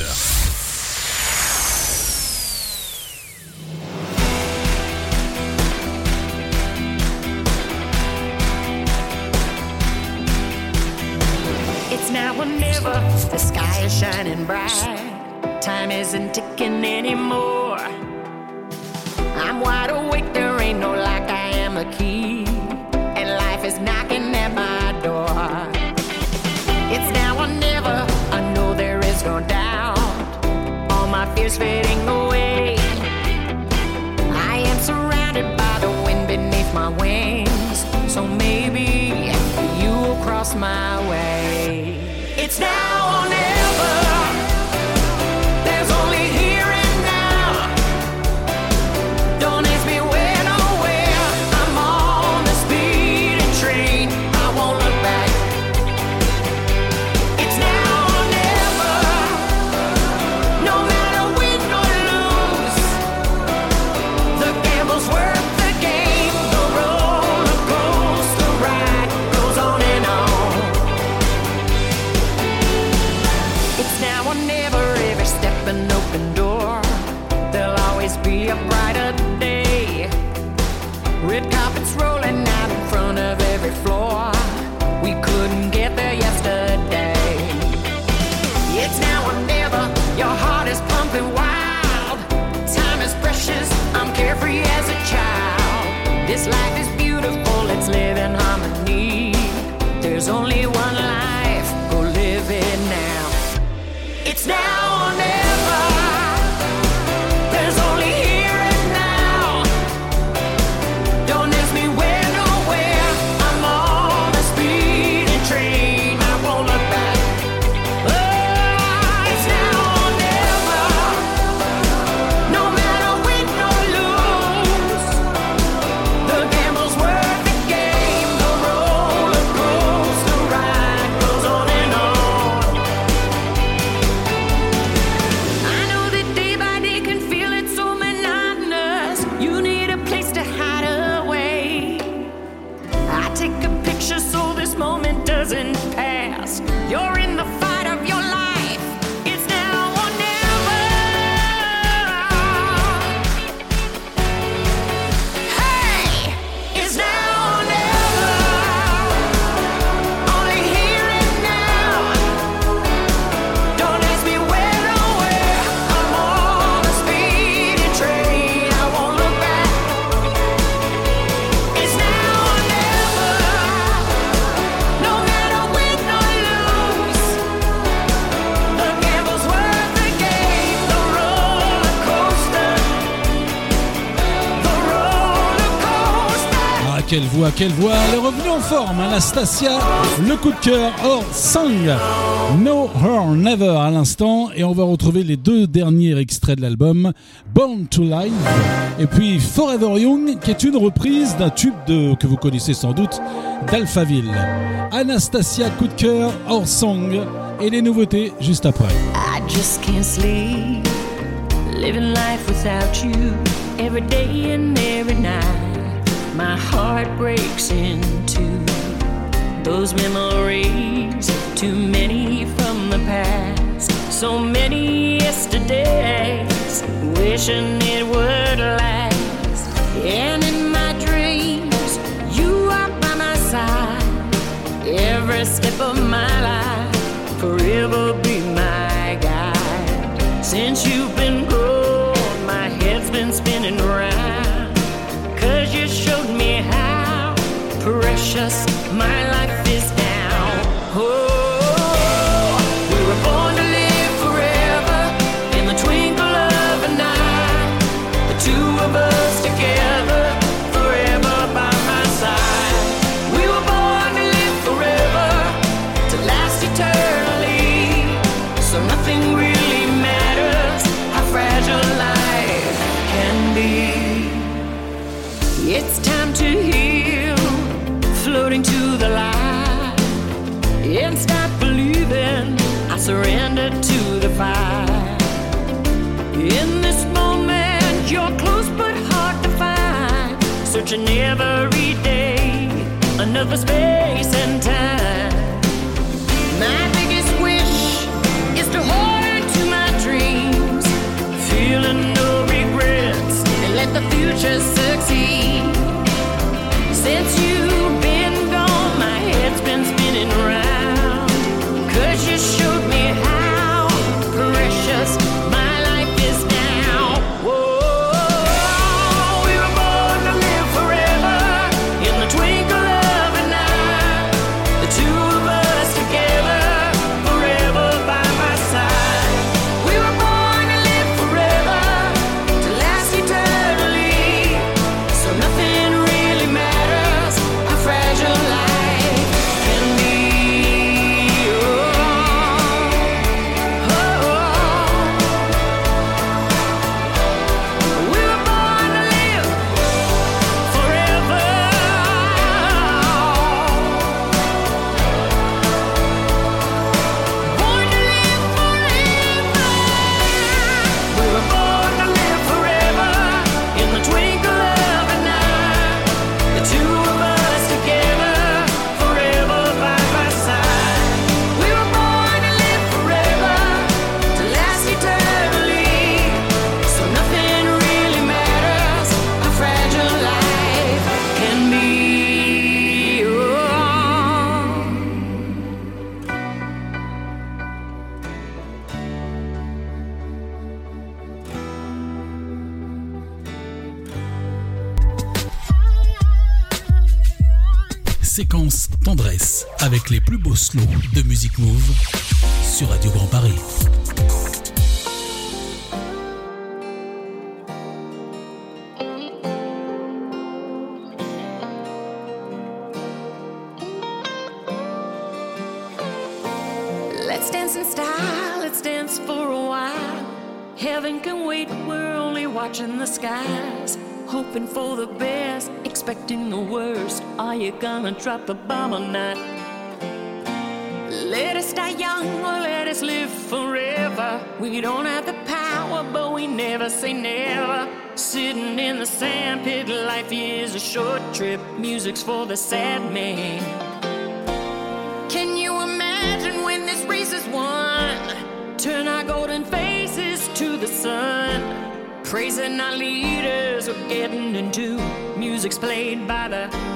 quelle voix, quelle voix. Elle est revenue en forme, hein, Anastasia, le coup de cœur hors sang. No Her Never à l'instant, et on va retrouver les deux derniers extraits de l'album, Born to Live, et puis Forever Young, qui est une reprise d'un tube de, que vous connaissez sans doute, d'Alphaville. Anastasia, coup de cœur hors sang, et les nouveautés juste après. I just can't sleep, living life without you, every day and every night. my heart breaks in two. Those memories, too many from the past, so many yesterdays, wishing it would last. And in my dreams, you are by my side. Every step of my life, forever be my guide. Since you've been gone, my head's been spinning round. precious. My life each and every day another space and time. My biggest wish is to hold on to my dreams, feeling no regrets, and let the future succeed. Since you tendresse avec les plus beaux slows de Musique Move sur Radio Grand Paris. gonna drop the bomb or not. Let us die young or let us live forever. We don't have the power, but we never say never. Sitting in the sandpit, life is a short trip. Music's for the sad man. Can you imagine when this race is won? Turn our golden faces to the sun. Praising our leaders, we're getting into music's played by the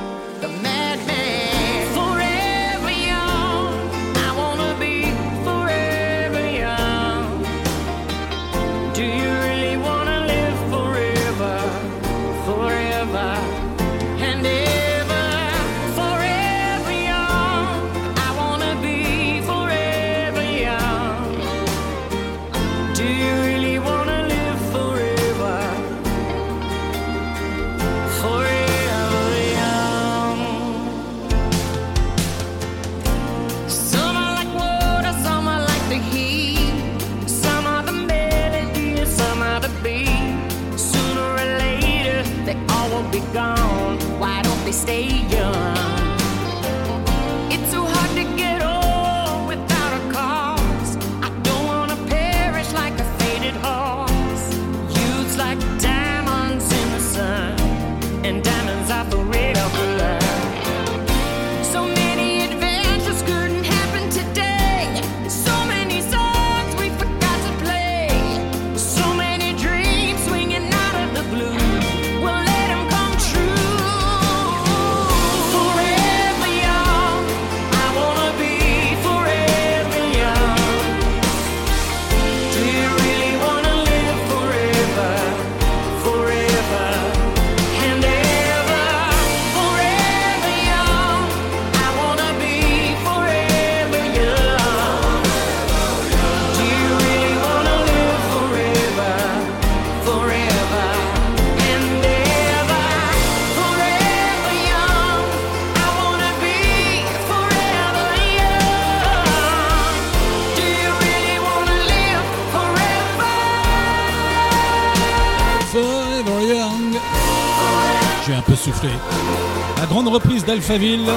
reprise d'Alphaville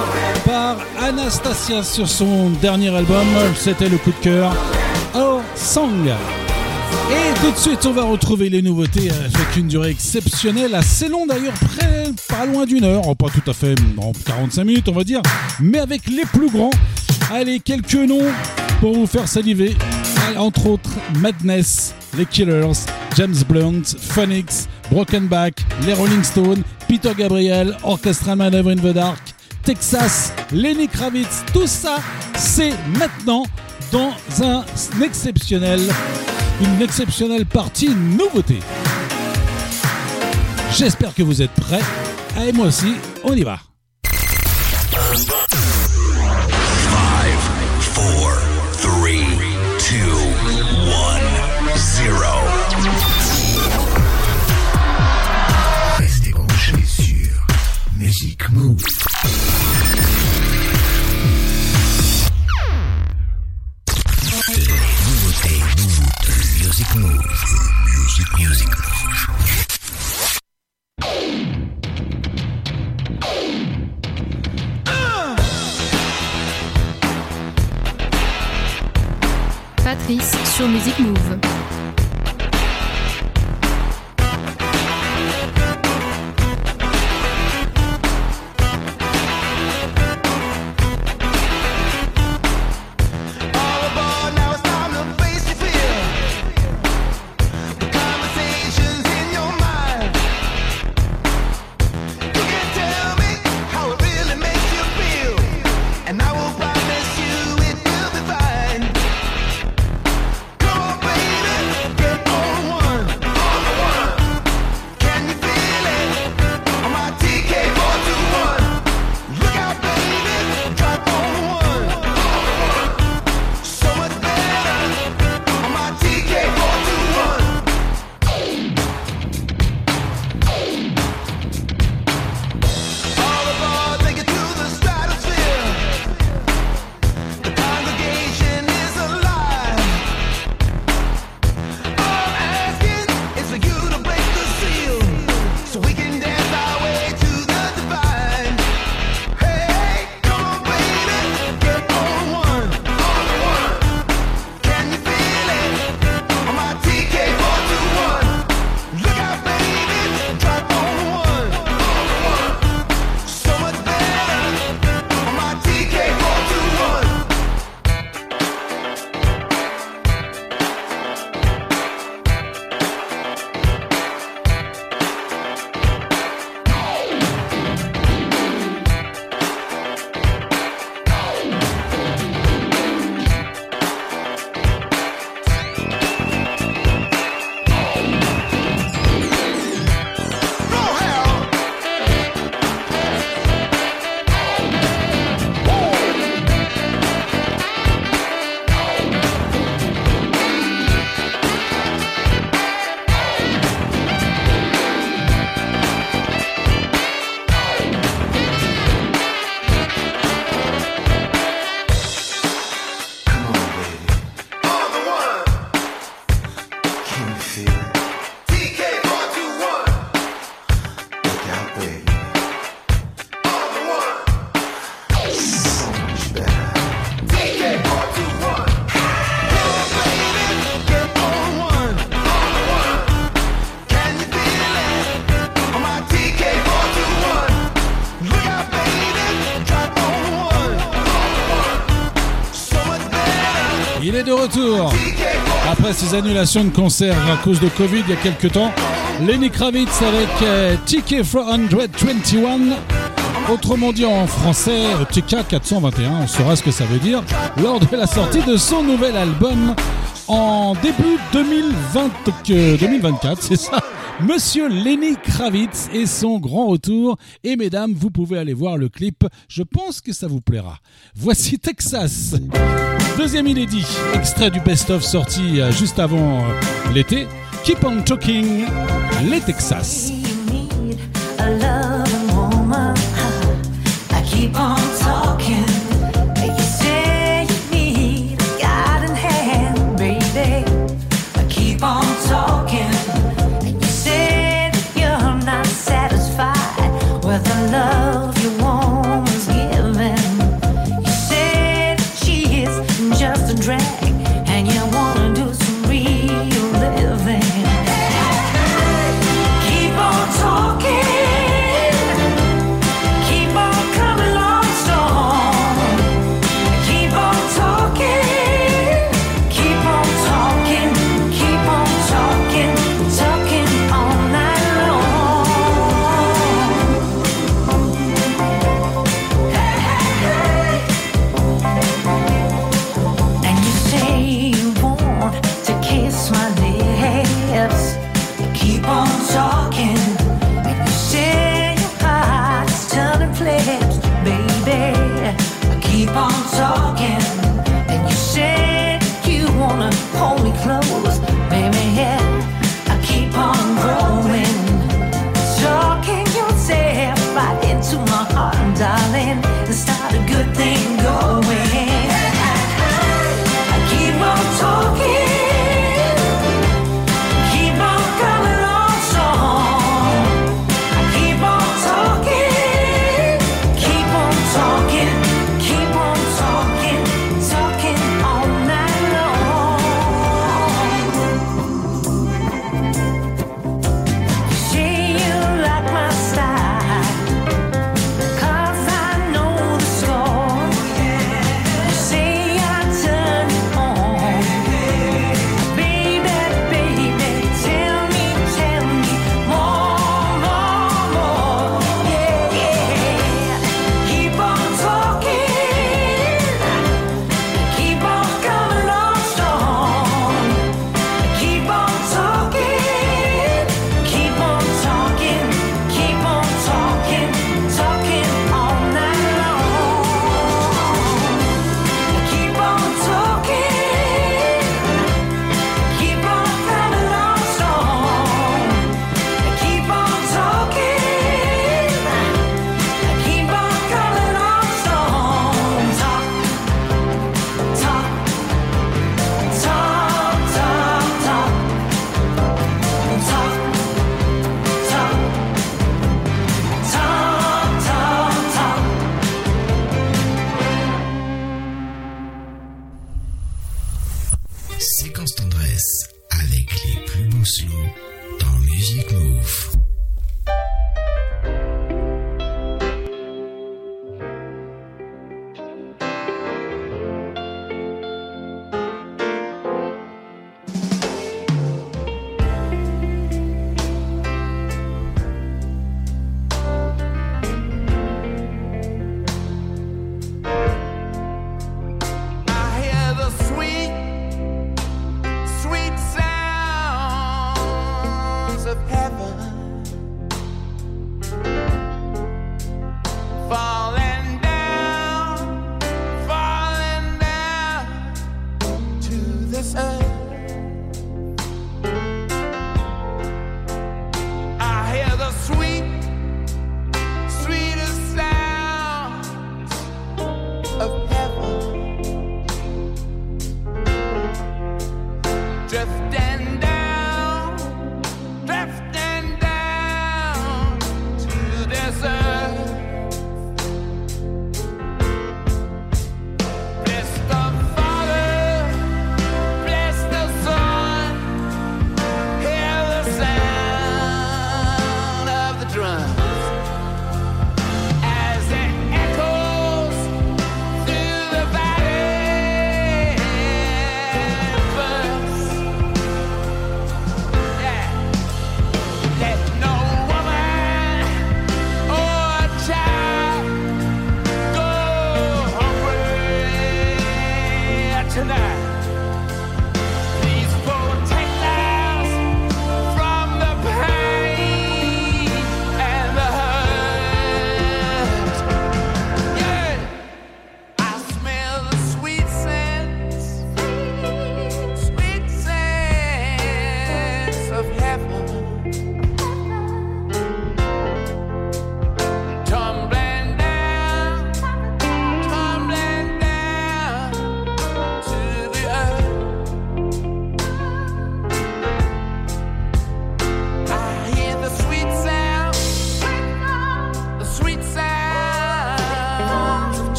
par Anastasia sur son dernier album. C'était le coup de cœur. Our Song. Et tout de suite, on va retrouver les nouveautés avec une durée exceptionnelle, assez longue d'ailleurs, près, pas loin d'une heure, oh, pas tout à fait, en 45 minutes on va dire, mais avec les plus grands. Allez, quelques noms pour vous faire saliver. Entre autres, Madness, Les Killers, James Blunt, Phonics, Broken Back, les Rolling Stones, Peter Gabriel, Orchestra Manoeuvre in the Dark, Texas, Lenny Kravitz, tout ça, c'est maintenant dans un exceptionnel, une exceptionnelle partie nouveauté. J'espère que vous êtes prêts. Et moi aussi, on y va. Music Move. Les nouveautés, nouveautés, Music Move. Music, Music Move. Patrice sur Music Move. De retour. Après ses annulations de concerts à cause de Covid il y a quelques temps, Lenny Kravitz avec euh, TK 421, autrement dit en français euh, TK 421, on saura ce que ça veut dire, lors de la sortie de son nouvel album en début 2020, euh, 2024, c'est ça Monsieur Lenny Kravitz et son grand retour. Et mesdames, vous pouvez aller voir le clip. Je pense que ça vous plaira. Voici Texas. Deuxième inédit, extrait du best-of sorti euh, juste avant euh, l'été. Keep on talking, les Texas.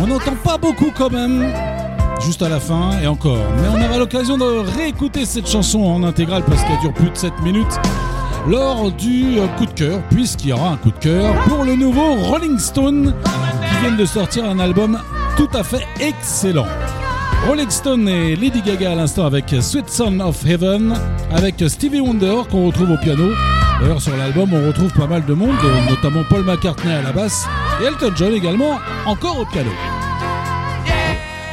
On n'entend pas beaucoup quand même, juste à la fin et encore. Mais on aura l'occasion de réécouter cette chanson en intégrale parce qu'elle dure plus de 7 minutes lors du euh, coup de cœur, puisqu'il y aura un coup de cœur pour le nouveau Rolling Stone qui viennent de sortir un album tout à fait excellent. Rolling Stone et Lady Gaga à l'instant avec Sweet Son of Heaven, avec Stevie Wonder qu'on retrouve au piano. D'ailleurs sur l'album on retrouve pas mal de monde, notamment Paul McCartney à la basse et Elton John également encore au piano.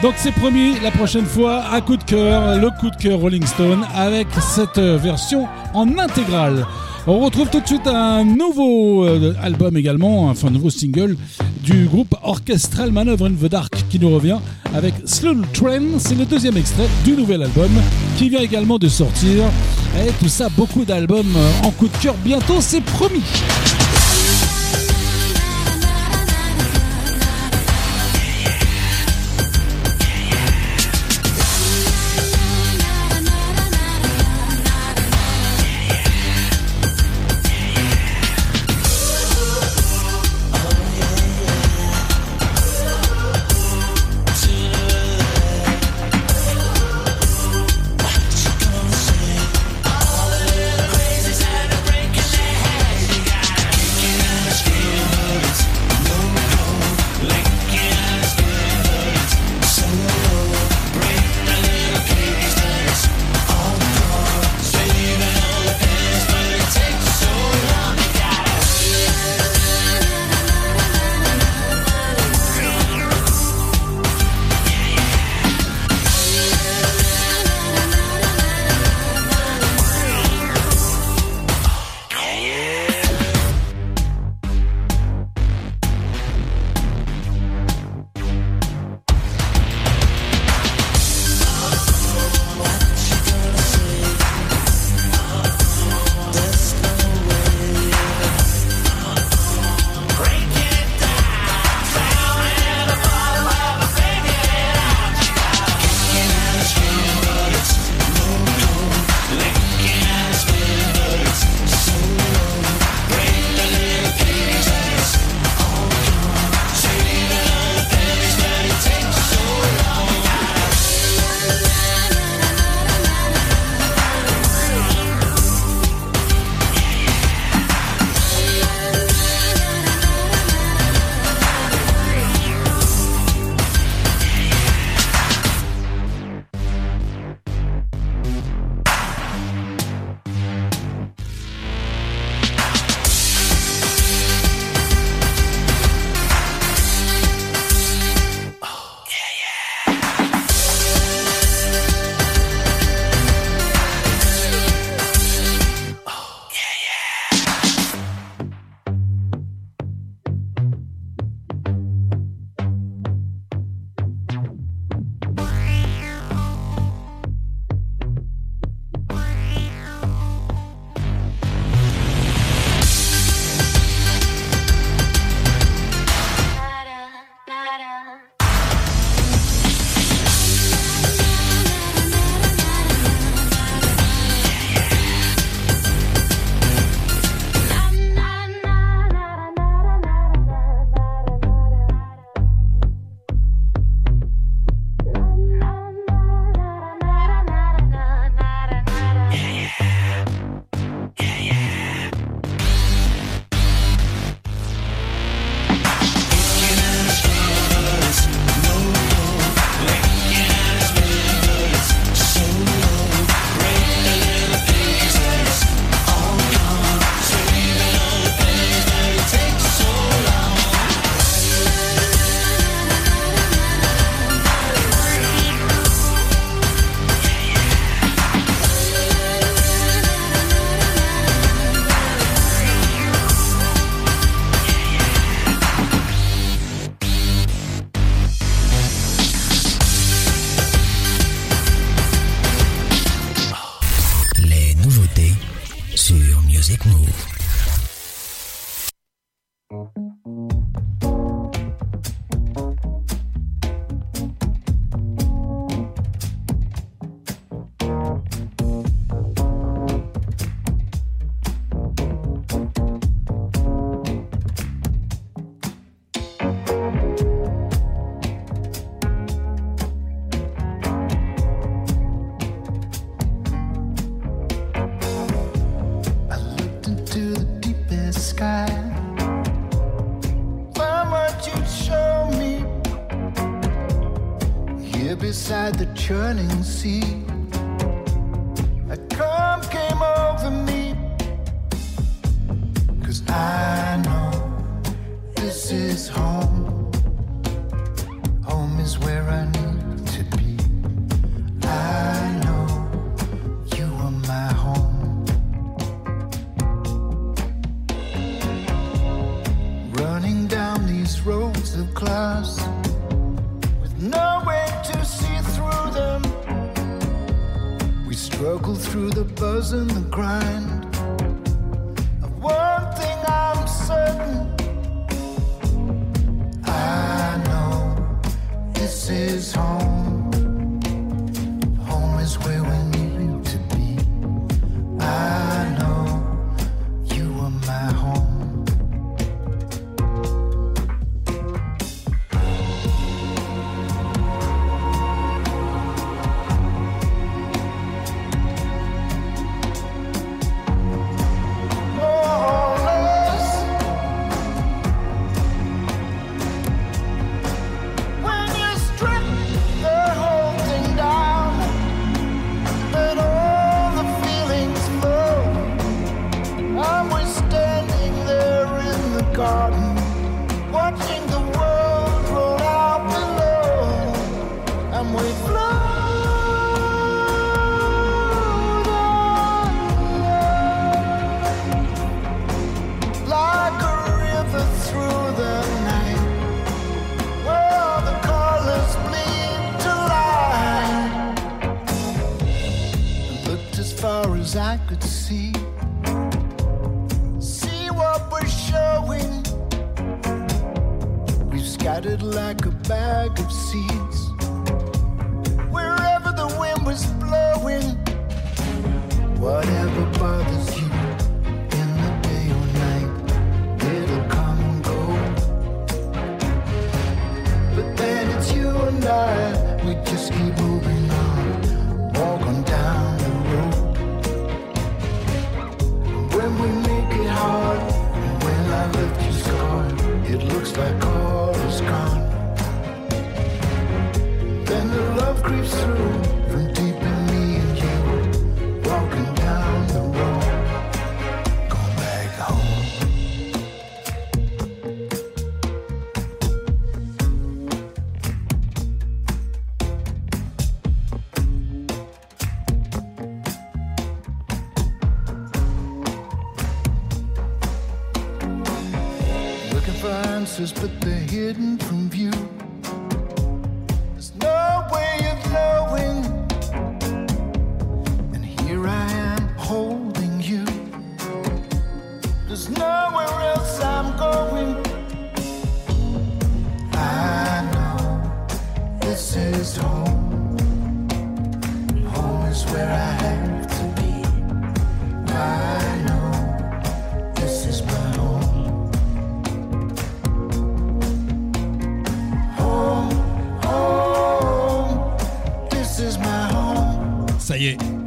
Donc c'est promis, la prochaine fois, un coup de cœur, le coup de cœur Rolling Stone avec cette euh, version en intégrale. On retrouve tout de suite un nouveau euh, album également, enfin un nouveau single du groupe Orchestral Manoeuvre in the Dark qui nous revient avec Slow Train. C'est le deuxième extrait du nouvel album qui vient également de sortir. Et tout ça, beaucoup d'albums en coup de cœur bientôt, c'est promis.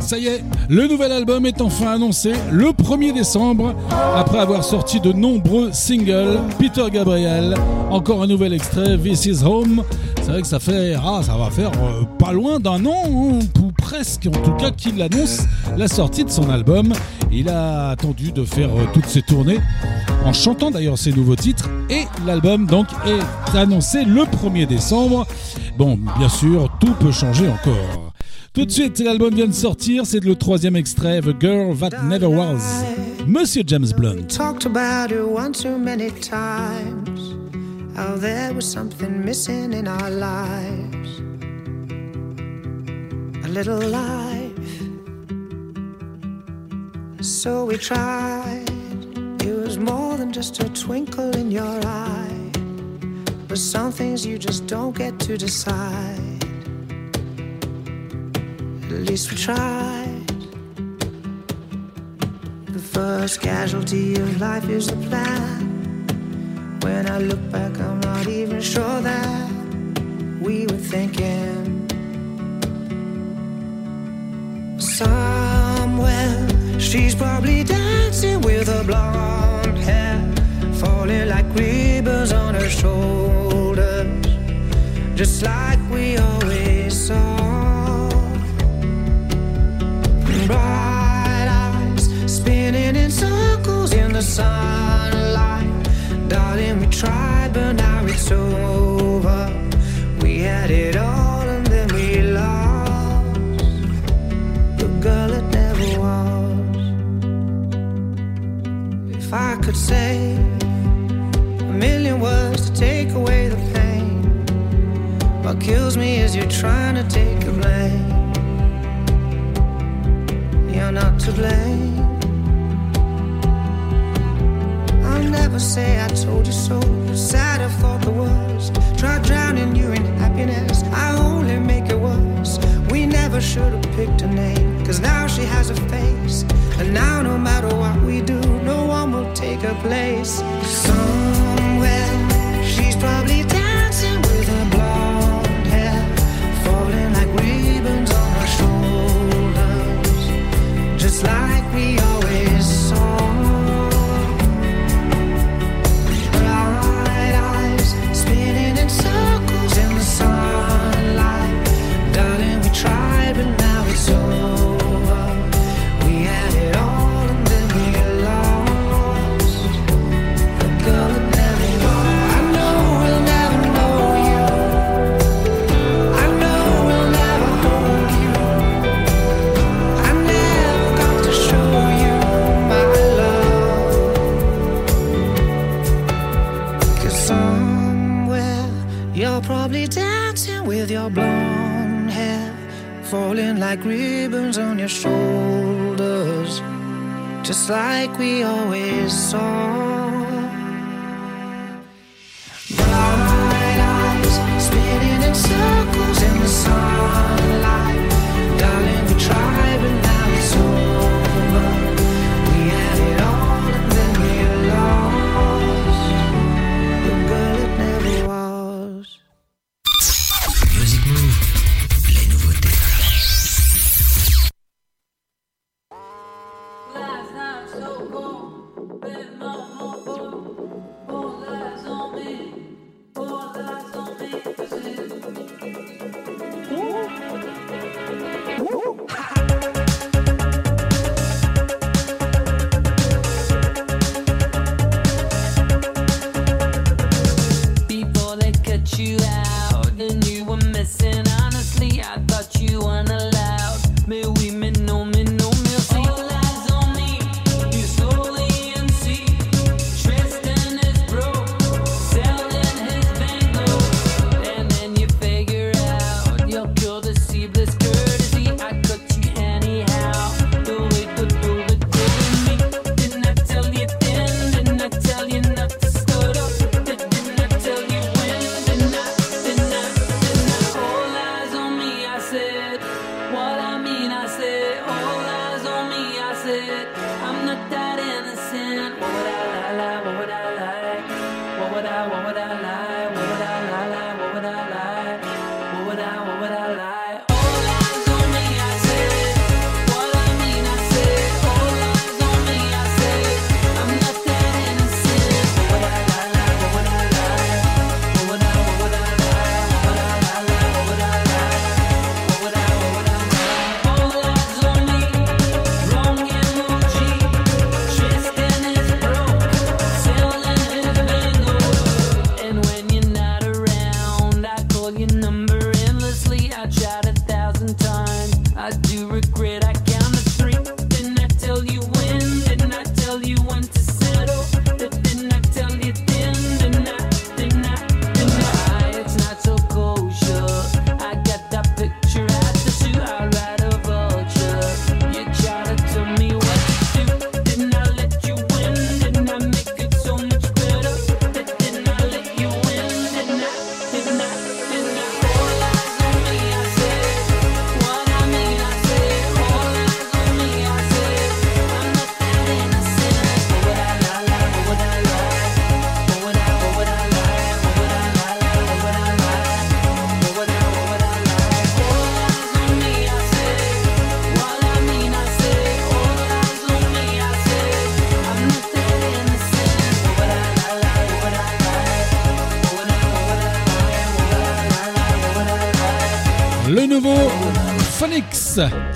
Ça y est, le nouvel album est enfin annoncé le 1er décembre. Après avoir sorti de nombreux singles, Peter Gabriel, encore un nouvel extrait, This is Home. C'est vrai que ça fait, ah, ça va faire euh, pas loin d'un an, hein, ou presque en tout cas, qu'il annonce la sortie de son album. Il a attendu de faire euh, toutes ses tournées, en chantant d'ailleurs ses nouveaux titres, et l'album donc est annoncé le 1er décembre. Bon, bien sûr, tout peut changer encore. Tout de suite, l'album vient de sortir, c'est le troisième extrait, The Girl That Never Was. Monsieur James Blunt. talked about it one too many times. How there was something missing in our lives. A little life. So we tried. It was more than just a twinkle in your eye. But some things you just don't get to decide least we tried. The first casualty of life is the plan. When I look back, I'm not even sure that we were thinking. Somewhere, she's probably dancing with her blonde hair, falling like ribbons on her shoulders, just like we always saw. spinning in circles in the sunlight. Darling, we tried, but now it's over. We had it all and then we lost the girl that never was. If I could say a million words to take away the pain, what kills me is you're trying to take the blame. You're not to blame. never say I told you so. Sad I thought the worst. Try drowning you in happiness. I only make it worse. We never should have picked a name. Cause now she has a face. And now no matter what we do, no one will take her place. Some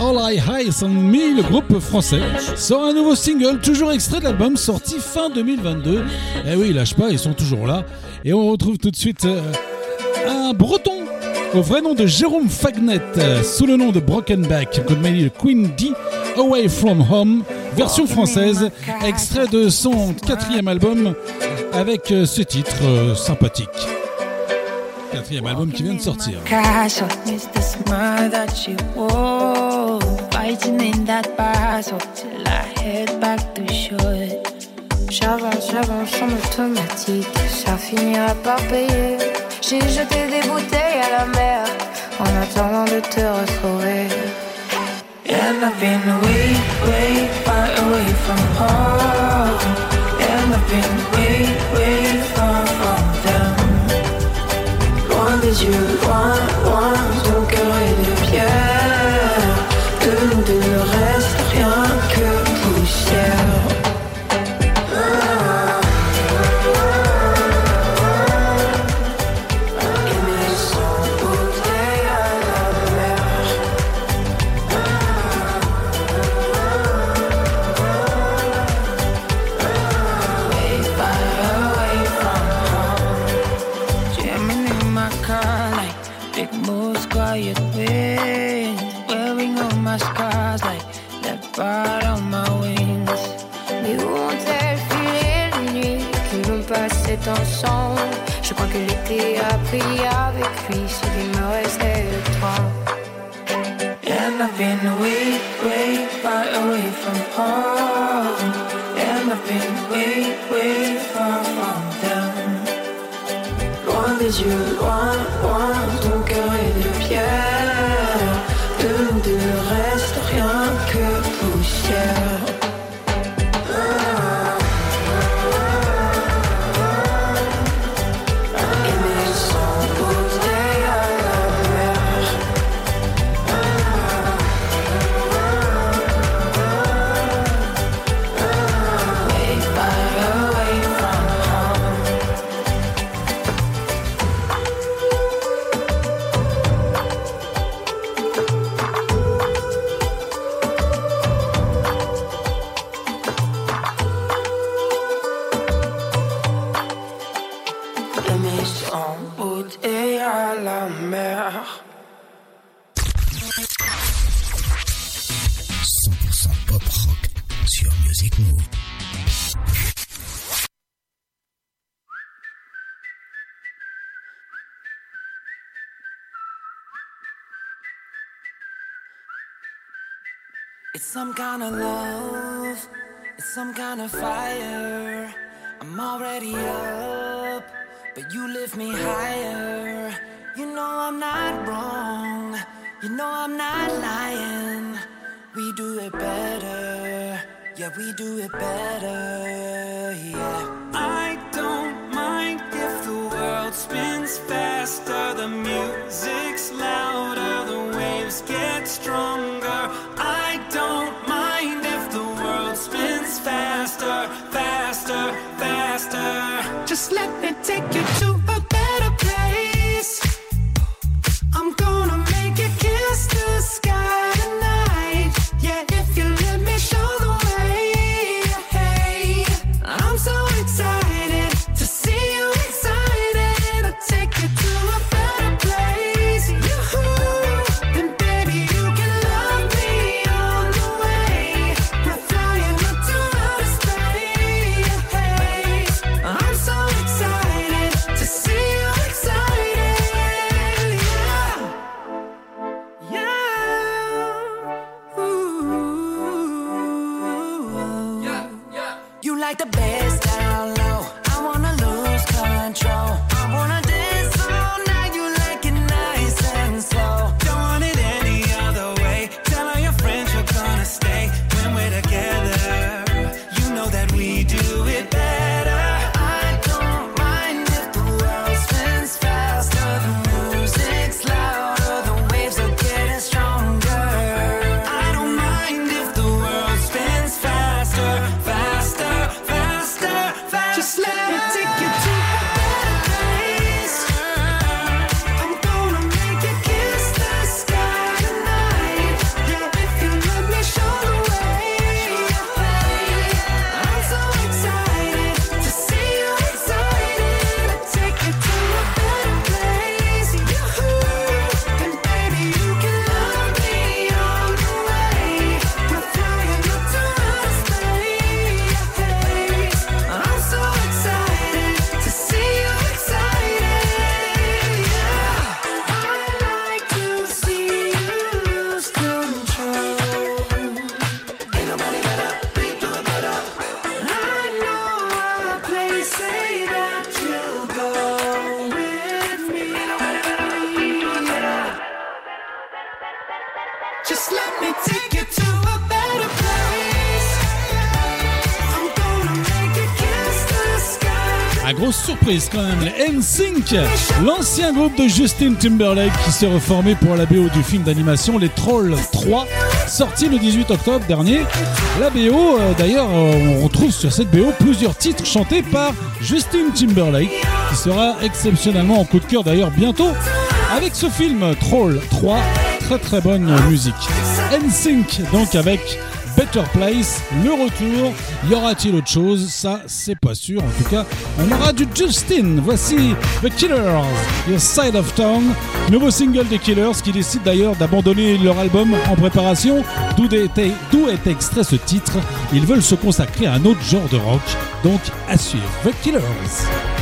All I Eyes on Me, le groupe français, sort un nouveau single, toujours extrait de l'album, sorti fin 2022. Eh oui, lâche pas, ils sont toujours là. Et on retrouve tout de suite euh, un breton au vrai nom de Jérôme Fagnet, euh, sous le nom de Broken Back, comme dit le Queen D, Away From Home, version française, extrait de son quatrième album avec euh, ce titre euh, sympathique. Quatrième album qui vient de sortir. That. J'avance, j'avance en automatique, ça finira par payer. J'ai jeté des bouteilles à la mer en attendant de te retrouver. And I've been way, way far away from home. And I've been way, way far from them. Loin des yeux, loin, loin, big moves, quiet wind. Wearing all my scars like that part on my wings. Mais où ont-elles filé les nuits que l'on passait ensemble Je crois que l'été a pris avec lui me restait. And I've been way, way far away from home. And I've been way, way far from them. Loin des yeux, loin, loin, kind of love, it's some kind of fire. I'm already up, but you lift me higher. You know I'm not wrong, you know I'm not lying. We do it better, yeah, we do it better, yeah. I don't mind if the world spins faster, the music's louder, the waves get stronger. Just let me take you to surprise quand même, les NSYNC, l'ancien groupe de Justin Timberlake qui s'est reformé pour la BO du film d'animation Les Trolls 3, sorti le 18 octobre dernier. La BO, euh, d'ailleurs, euh, on retrouve sur cette BO plusieurs titres chantés par Justin Timberlake, qui sera exceptionnellement en coup de cœur d'ailleurs bientôt avec ce film Troll 3, très très bonne musique. NSYNC donc avec Place, le retour. Y aura-t-il autre chose? Ça, c'est pas sûr. En tout cas, on aura du Justin. Voici The Killers, Your Side of Town, nouveau single des Killers qui décident d'ailleurs d'abandonner leur album en préparation, d'où est extrait ce titre. Ils veulent se consacrer à un autre genre de rock. Donc, à suivre. The Killers.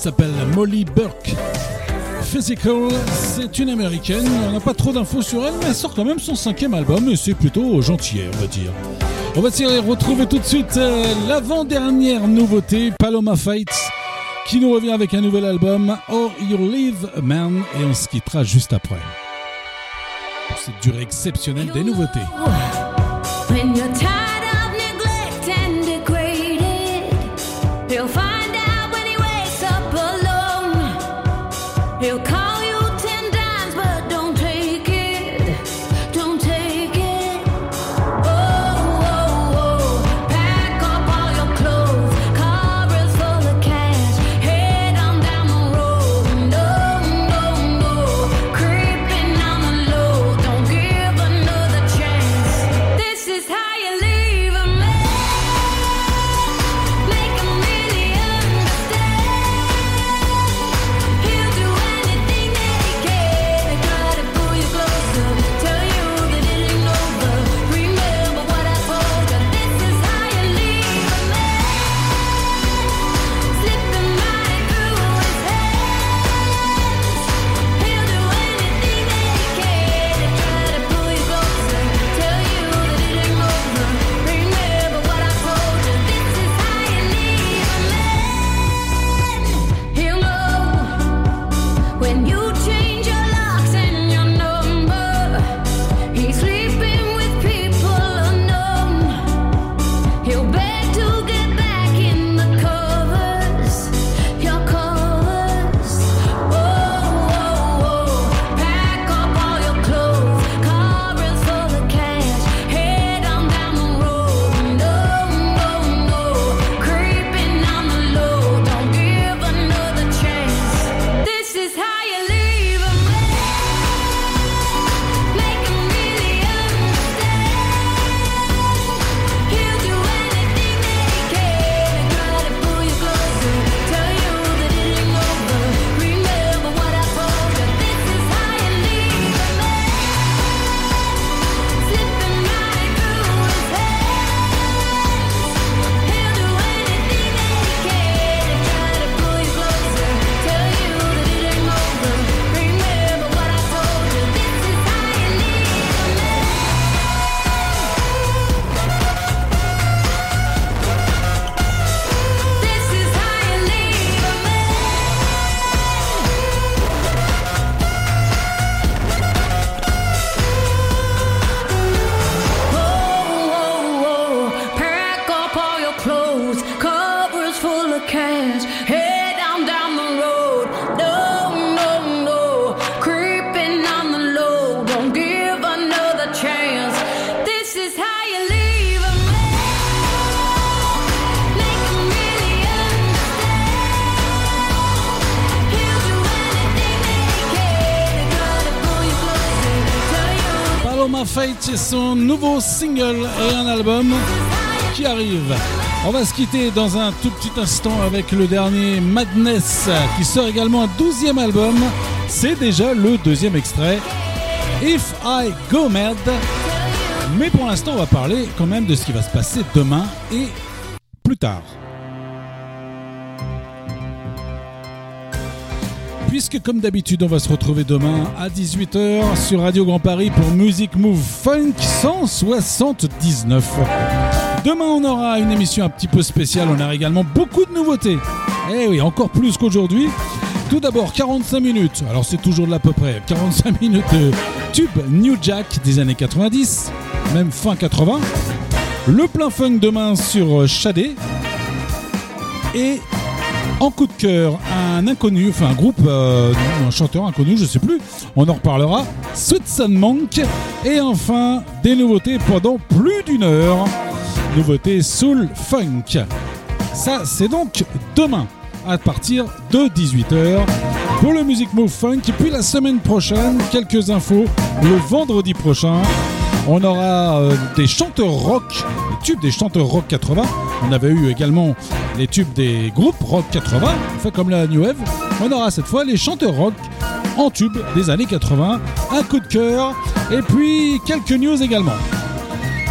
S'appelle Molly Burke. Physical, c'est une américaine. On n'a pas trop d'infos sur elle, mais elle sort quand même son cinquième album et c'est plutôt gentil, on va dire. On va essayer retrouver tout de suite euh, l'avant-dernière nouveauté, Paloma Fights, qui nous revient avec un nouvel album, Or You Live Man, et on se quittera juste après. Pour cette durée exceptionnelle des nouveautés. Son nouveau single et un album qui arrive. On va se quitter dans un tout petit instant avec le dernier Madness qui sort également un douzième album. C'est déjà le deuxième extrait. If I Go Mad. Mais pour l'instant, on va parler quand même de ce qui va se passer demain et plus tard. Puisque comme d'habitude on va se retrouver demain à 18h sur Radio Grand Paris pour Music Move Funk 179. Demain on aura une émission un petit peu spéciale, on aura également beaucoup de nouveautés. Eh oui, encore plus qu'aujourd'hui. Tout d'abord 45 minutes, alors c'est toujours de l'à peu près, 45 minutes de tube New Jack des années 90, même fin 80. Le plein funk demain sur Shadé. Et en coup de cœur, un inconnu, enfin un groupe, euh, un chanteur inconnu, je sais plus, on en reparlera. Sweet Monk. Et enfin, des nouveautés pendant plus d'une heure. Nouveautés Soul Funk. Ça, c'est donc demain à partir de 18h pour le Music Move Funk. Et puis la semaine prochaine, quelques infos. Le vendredi prochain, on aura euh, des chanteurs rock, les tubes des chanteurs rock 80. On avait eu également les tubes des groupes rock 80, fait comme la New Wave. On aura cette fois les chanteurs rock en tube des années 80, un coup de cœur et puis quelques news également.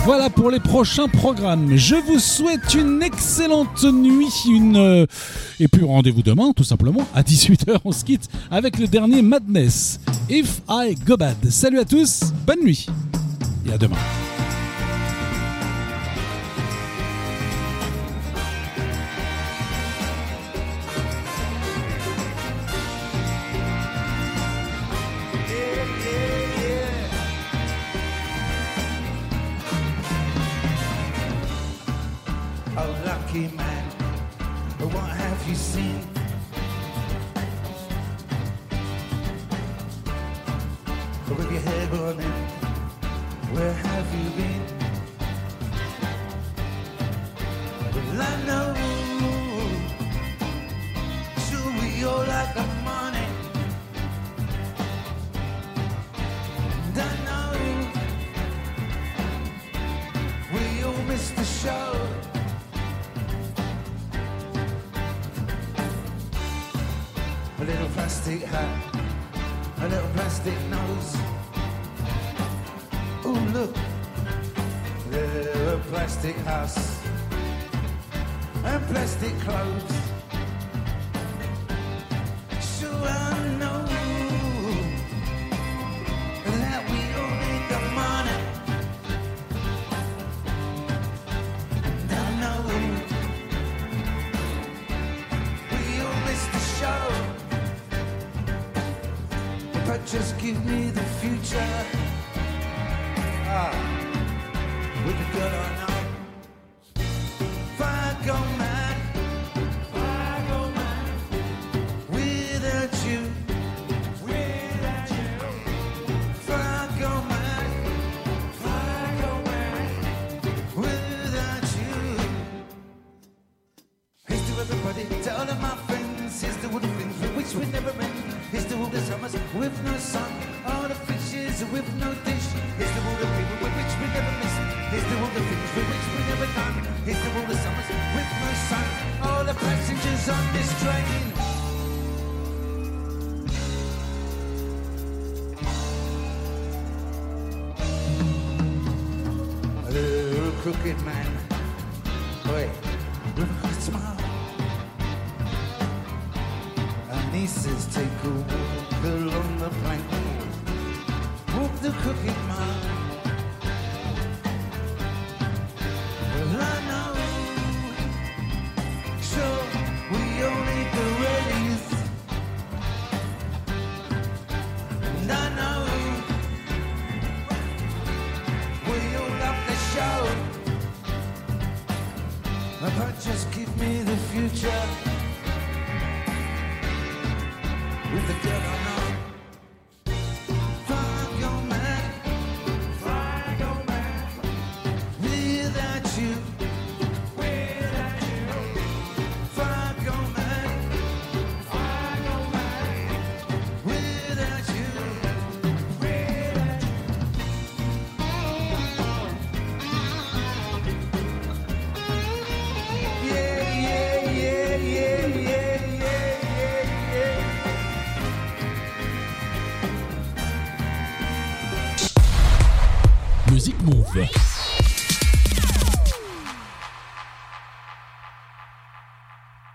Voilà pour les prochains programmes. Je vous souhaite une excellente nuit, euh, et puis rendez-vous demain, tout simplement à 18h. On se quitte avec le dernier Madness. If I Go Bad. Salut à tous, bonne nuit et à demain. Oh, lucky man, what have you seen? With your hair burning, where have you been? Well, I know, sure we all like the money. And I know we all miss the show. A little plastic hat, a little plastic nose. Oh, look, little plastic house and plastic clothes. Sure, I know that we all need the money. And I know we all miss the show. But just give me the future. Ah, with the girl I know. If I go mad, if I go mad, without you, without you. If I go mad, if I go mad, without you. Here's to everybody, to all of my friends. Here's to all the things we wish we never end. Here's to all the summers with no sun, all the fishes with no dish. Here's to all the people with which we never miss. Here's to all the things we wish we never done. Here's to all the summers with no sun, all the passengers on this train. A little crooked man.